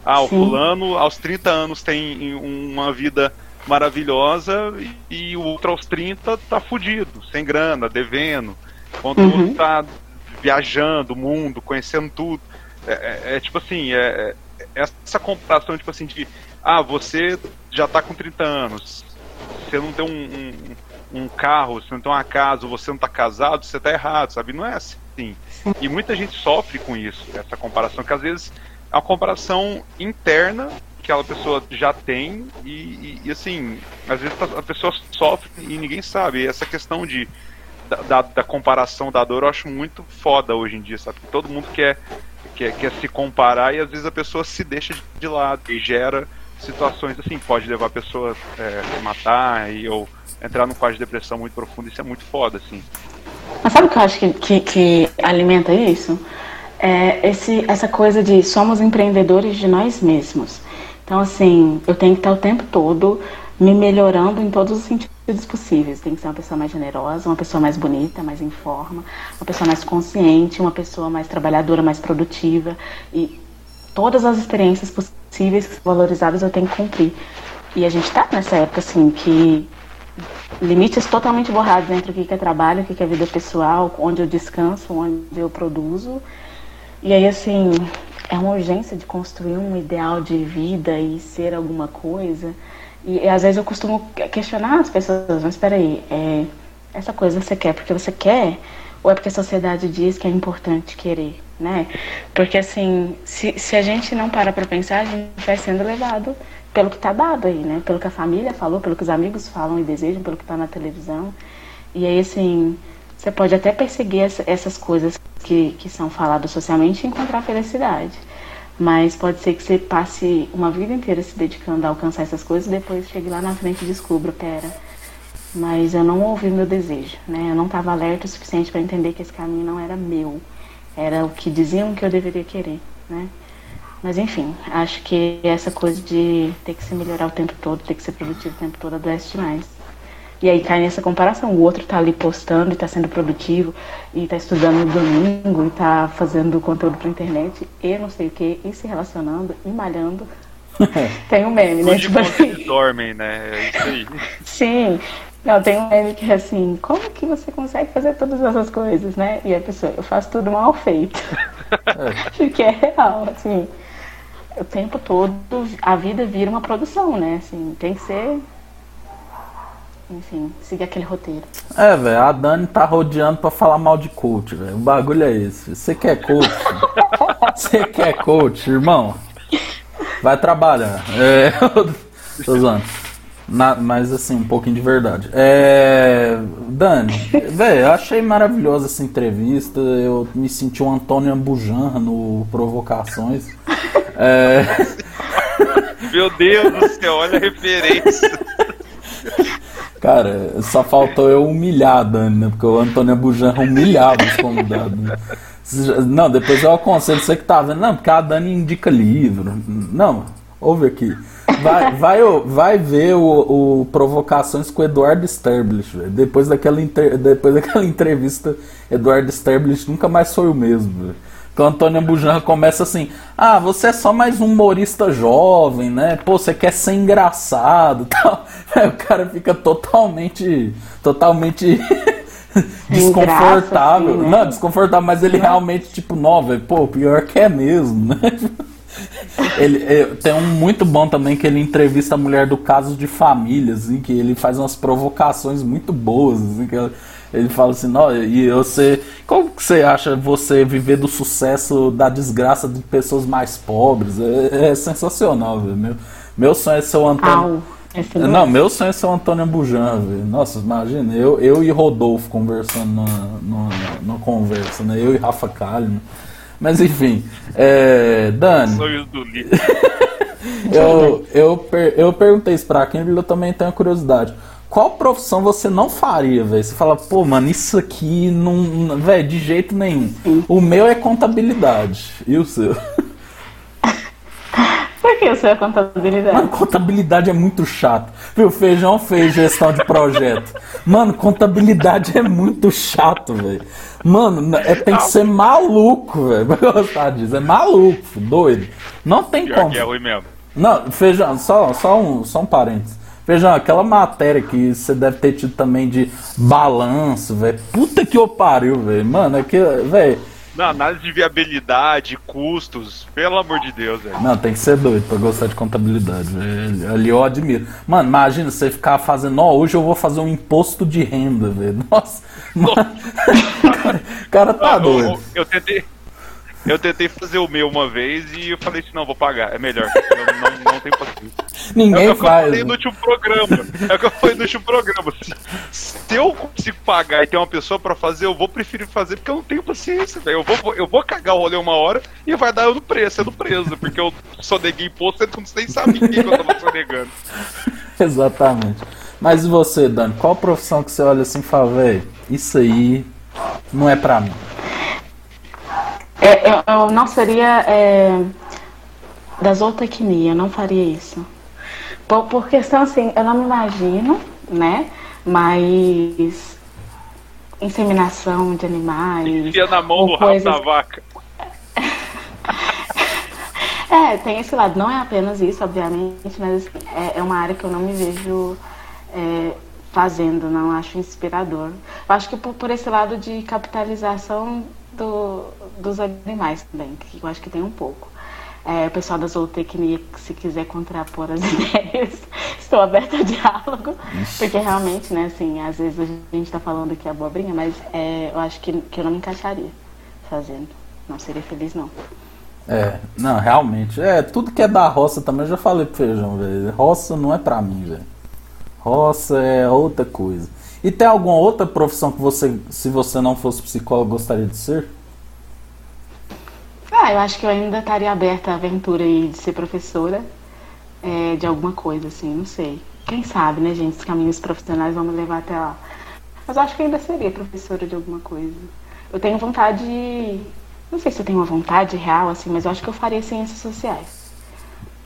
Ah, o Sim. fulano aos 30 anos tem uma vida maravilhosa e, e o outro aos 30 tá fudido, sem grana, devendo. Enquanto uhum. o outro tá viajando o mundo, conhecendo tudo. É, é, é tipo assim, é, é, essa comparação, tipo assim, de ah, você já tá com 30 anos, você não tem um, um, um carro, você não tem uma casa, você não tá casado, você tá errado, sabe? Não é assim. E muita gente sofre com isso, essa comparação, que às vezes é uma comparação interna aquela pessoa já tem e, e, e, assim, às vezes a pessoa sofre e ninguém sabe. E essa questão de da, da, comparação da dor eu acho muito foda hoje em dia, sabe? Que todo mundo quer, quer, quer se comparar e às vezes a pessoa se deixa de lado e gera situações assim, pode levar a pessoa é, a matar e, ou entrar num quadro de depressão muito profundo, isso é muito foda, assim. Mas sabe o que eu acho que, que, que alimenta isso? É esse, essa coisa de somos empreendedores de nós mesmos. Então, assim, eu tenho que estar o tempo todo me melhorando em todos os sentidos possíveis. Tem que ser uma pessoa mais generosa, uma pessoa mais bonita, mais em forma, uma pessoa mais consciente, uma pessoa mais trabalhadora, mais produtiva. E todas as experiências possíveis, valorizadas, eu tenho que cumprir. E a gente está nessa época, assim, que limites totalmente borrados entre o que é trabalho, o que é vida pessoal, onde eu descanso, onde eu produzo. E aí, assim, é uma urgência de construir um ideal de vida e ser alguma coisa. E, e às vezes eu costumo questionar as pessoas, mas espera aí, é, essa coisa você quer porque você quer ou é porque a sociedade diz que é importante querer, né? Porque assim, se, se a gente não para para pensar, a gente vai sendo levado pelo que está dado aí, né? Pelo que a família falou, pelo que os amigos falam e desejam, pelo que está na televisão. E aí, assim, você pode até perseguir essa, essas coisas que, que são faladas socialmente e encontrar felicidade. Mas pode ser que você passe uma vida inteira se dedicando a alcançar essas coisas e depois chegue lá na frente e descubra, pera, mas eu não ouvi meu desejo, né? Eu não estava alerta o suficiente para entender que esse caminho não era meu, era o que diziam que eu deveria querer, né? Mas enfim, acho que essa coisa de ter que se melhorar o tempo todo, ter que ser produtivo o tempo todo, adoece demais. E aí cai nessa comparação. O outro tá ali postando e tá sendo produtivo, e tá estudando no domingo, e tá fazendo conteúdo pra internet, e não sei o que, e se relacionando, e malhando. *laughs* tem um meme, né? Tipo assim. dormem, né? É isso aí. *laughs* Sim. Não, tem um meme que é assim, como que você consegue fazer todas essas coisas, né? E a pessoa, eu faço tudo mal feito. *laughs* Porque é real, assim o tempo todo a vida vira uma produção, né? Assim, tem que ser. Enfim, seguir aquele roteiro. É, velho, a Dani tá rodeando pra falar mal de coach, velho. O bagulho é esse. Você quer coach? *laughs* Você quer coach, irmão? Vai trabalhar. É. *laughs* Tô zoando. Na, mas assim, um pouquinho de verdade. É, Dani, velho, eu achei maravilhosa essa entrevista. Eu me senti um Antônio Ambujan no Provocações. É... Meu Deus do céu, olha a referência. *laughs* Cara, só faltou eu humilhar a Dani, né? Porque o Antônio Bujan humilhava os convidados. Não, depois eu aconselho você que tá vendo. Não, porque a Dani indica livro. Não, ouve aqui. Vai, vai, vai ver o, o Provocações com o Eduardo Sterblich. Depois daquela, depois daquela *laughs* entrevista, Eduardo Sterblich nunca mais foi o mesmo. Véio. Que o Antônio Bujan começa assim: Ah, você é só mais um humorista jovem, né? Pô, você quer ser engraçado *laughs* tal. Aí o cara fica totalmente. Totalmente. *laughs* desconfortável. Assim, né? Não, desconfortável, mas ele realmente, tipo, nova, pô, pior que é mesmo, né? *laughs* ele, é, tem um muito bom também que ele entrevista a mulher do caso de família, assim, que ele faz umas provocações muito boas, assim, que ela, ele fala assim, não, e você. Como que você acha você viver do sucesso da desgraça de pessoas mais pobres? É, é sensacional, velho. Meu, meu sonho é ser o Antônio. É não, meu sonho é ser o Antônio Bujan, velho. Nossa, imagina, eu, eu e Rodolfo conversando numa, numa, conversa, né? Eu e Rafa Kalimann. Mas enfim, é, Dani. Sonhos do *laughs* eu, eu, eu perguntei isso pra quem eu também tenho curiosidade qual profissão você não faria, velho? Você fala, pô, mano, isso aqui não. Velho, de jeito nenhum. O meu é contabilidade. E o seu? *laughs* Por que o seu é contabilidade? Mano, contabilidade é muito chato. Viu, feijão fez gestão de projeto. Mano, contabilidade é muito chato, velho. Mano, é, tem que ser maluco, velho, pra gostar disso. É maluco, doido. Não tem Pior como. Que é ruim mesmo. Não, feijão, só, só, um, só um parênteses. Veja, aquela matéria que você deve ter tido também de balanço, velho. Puta que eu pariu, velho. Mano, é que, velho. Não, análise de viabilidade, custos, pelo amor de Deus, velho. Não, tem que ser doido pra gostar de contabilidade, velho. Ali eu admiro. Mano, imagina você ficar fazendo, ó, hoje eu vou fazer um imposto de renda, velho. Nossa, mano. *laughs* cara, tá doido. Eu, eu, tentei, Eu tentei fazer o meu uma vez e eu falei assim, não, vou pagar, é melhor. Eu não, não tenho paciência. Ninguém é o que faz. eu falei né? no último programa. É o que eu falei no último programa. Se, eu consigo pagar e ter uma pessoa pra fazer, eu vou preferir fazer porque eu não tenho paciência, velho. Eu vou, eu vou cagar o rolê uma hora e vai dar eu no preço, sendo preso, porque eu soneguei imposto, você não nem sabia que eu tava sonegando. *laughs* Exatamente. Mas e você, Dani? Qual profissão que você olha assim e fala, velho, isso aí não é pra mim? É, eu, eu não seria é, da zootecnia, eu não faria isso. Por, por questão assim, eu não me imagino, né? Mas inseminação de animais. Enfia na mão do rabo coisas- da vaca. *laughs* É, tem esse lado. Não é apenas isso, obviamente, mas assim, é, é uma área que eu não me vejo é, fazendo, não acho inspirador. Eu acho que por, por esse lado de capitalização do- dos animais também, que eu acho que tem um pouco. É, o pessoal da zootecnia, que se quiser contrapor as *laughs* ideias, estou aberta a diálogo, porque realmente, né, assim, às vezes a gente está falando aqui abobrinha, mas é, eu acho que, que eu não me encaixaria fazendo. Não seria feliz, não. É, não, realmente. É, tudo que é da roça também, eu já falei pro feijão, velho. Roça não é pra mim, velho. Roça é outra coisa. E tem alguma outra profissão que você, se você não fosse psicólogo, gostaria de ser? Ah, eu acho que eu ainda estaria aberta à aventura aí de ser professora é, de alguma coisa, assim, não sei. Quem sabe, né, gente? Os caminhos profissionais vão me levar até lá. Mas eu acho que ainda seria professora de alguma coisa. Eu tenho vontade. Não sei se eu tenho uma vontade real, assim, mas eu acho que eu faria ciências sociais.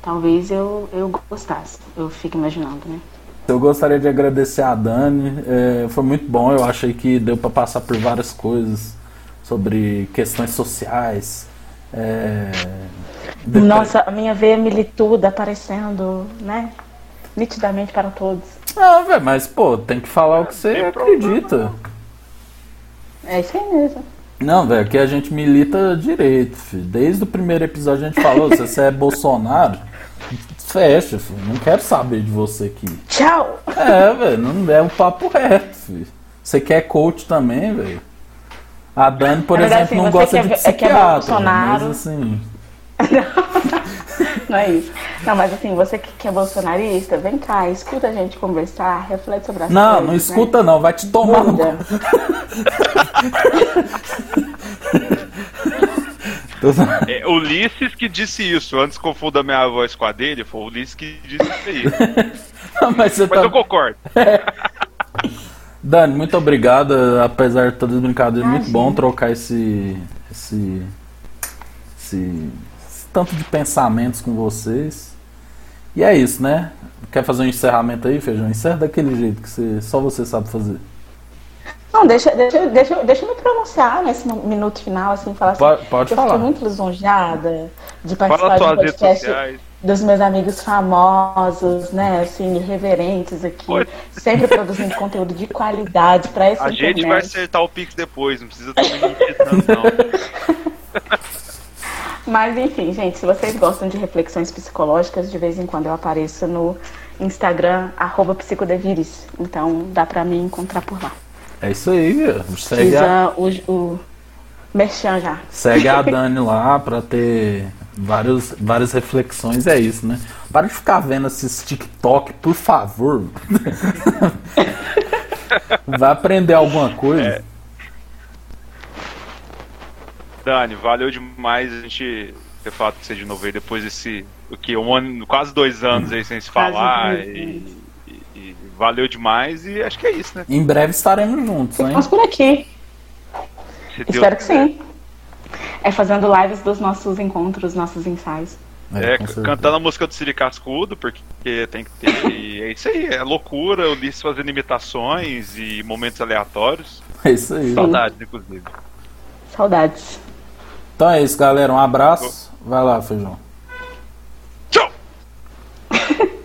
Talvez eu, eu gostasse. Eu fico imaginando, né? Eu gostaria de agradecer a Dani. é, foi muito bom. Eu achei que deu pra passar por várias coisas sobre questões sociais. É, Nossa, a minha veia milituda aparecendo, né? Nitidamente para todos. Ah, velho, mas pô, tem que falar o que você Tem acredita. É isso aí mesmo. Não, velho, que a gente milita direito, filho. Desde o primeiro episódio a gente falou, se você é Bolsonaro, fecha, filho. Não quero saber de você aqui. Tchau! É, velho, não é um papo reto, filho. Você quer coach também, velho? A Dani, por verdade, exemplo, não assim, gosta você de é que é psiquiatra, Bolsonaro. mas assim... *laughs* Não é isso. Não, mas assim, você que é bolsonarista, vem cá, escuta a gente conversar, reflete sobre as Não, coisas. não né? escuta não, vai te tomar no... *laughs* *laughs* É, Ulisses que disse isso, antes confunda minha voz com a dele, foi o Ulisses que disse isso aí. Não, mas você Mas tá... eu concordo. Dani, muito obrigado, apesar de todas as brincadeiras, muito Imagina. bom trocar esse, esse, esse, esse tanto de pensamentos com vocês. E é isso, né? Quer fazer um encerramento aí, Feijão? Encerra daquele jeito que você, só você sabe fazer. Não, deixa, deixa, deixa, deixa eu me pronunciar nesse minuto final, assim, falar assim. Pode- eu falar. fiquei muito lisonjeada de Fala participar suas do redes podcast sociais. Dos meus amigos famosos, né, assim, irreverentes aqui, Oi. sempre produzindo conteúdo de qualidade para essa A gente vai internet. acertar o Pix depois, não precisa também não. *laughs* Mas enfim, gente, se vocês gostam de reflexões psicológicas, de vez em quando eu apareço no Instagram, arroba psicodevires. Então dá pra me encontrar por lá. É isso aí, viu? segue a, Fiz uh, o, o merchan já. segue a *laughs* Dani lá pra ter vários, várias reflexões. É isso, né? Para de ficar vendo esses TikTok, por favor. *laughs* Vai aprender alguma coisa. Dani, valeu demais a gente ter falado com você de novo aí depois desse. O que? Um ano, quase dois anos aí sem se falar. E, e- e valeu demais e acho que é isso, né? Em breve estaremos juntos, hein? Ficamos por aqui. Se Deus Espero que quiser. sim é fazendo lives dos nossos encontros, nossos ensaios. É, é cantando a música do Siri Cascudo, porque tem que ter. *laughs* é isso aí, é loucura, o Ulisses fazendo imitações e momentos aleatórios. É isso aí. Saudades, inclusive. Saudades. Então é isso, galera. Um abraço. Vai lá, feijão. Tchau! *laughs*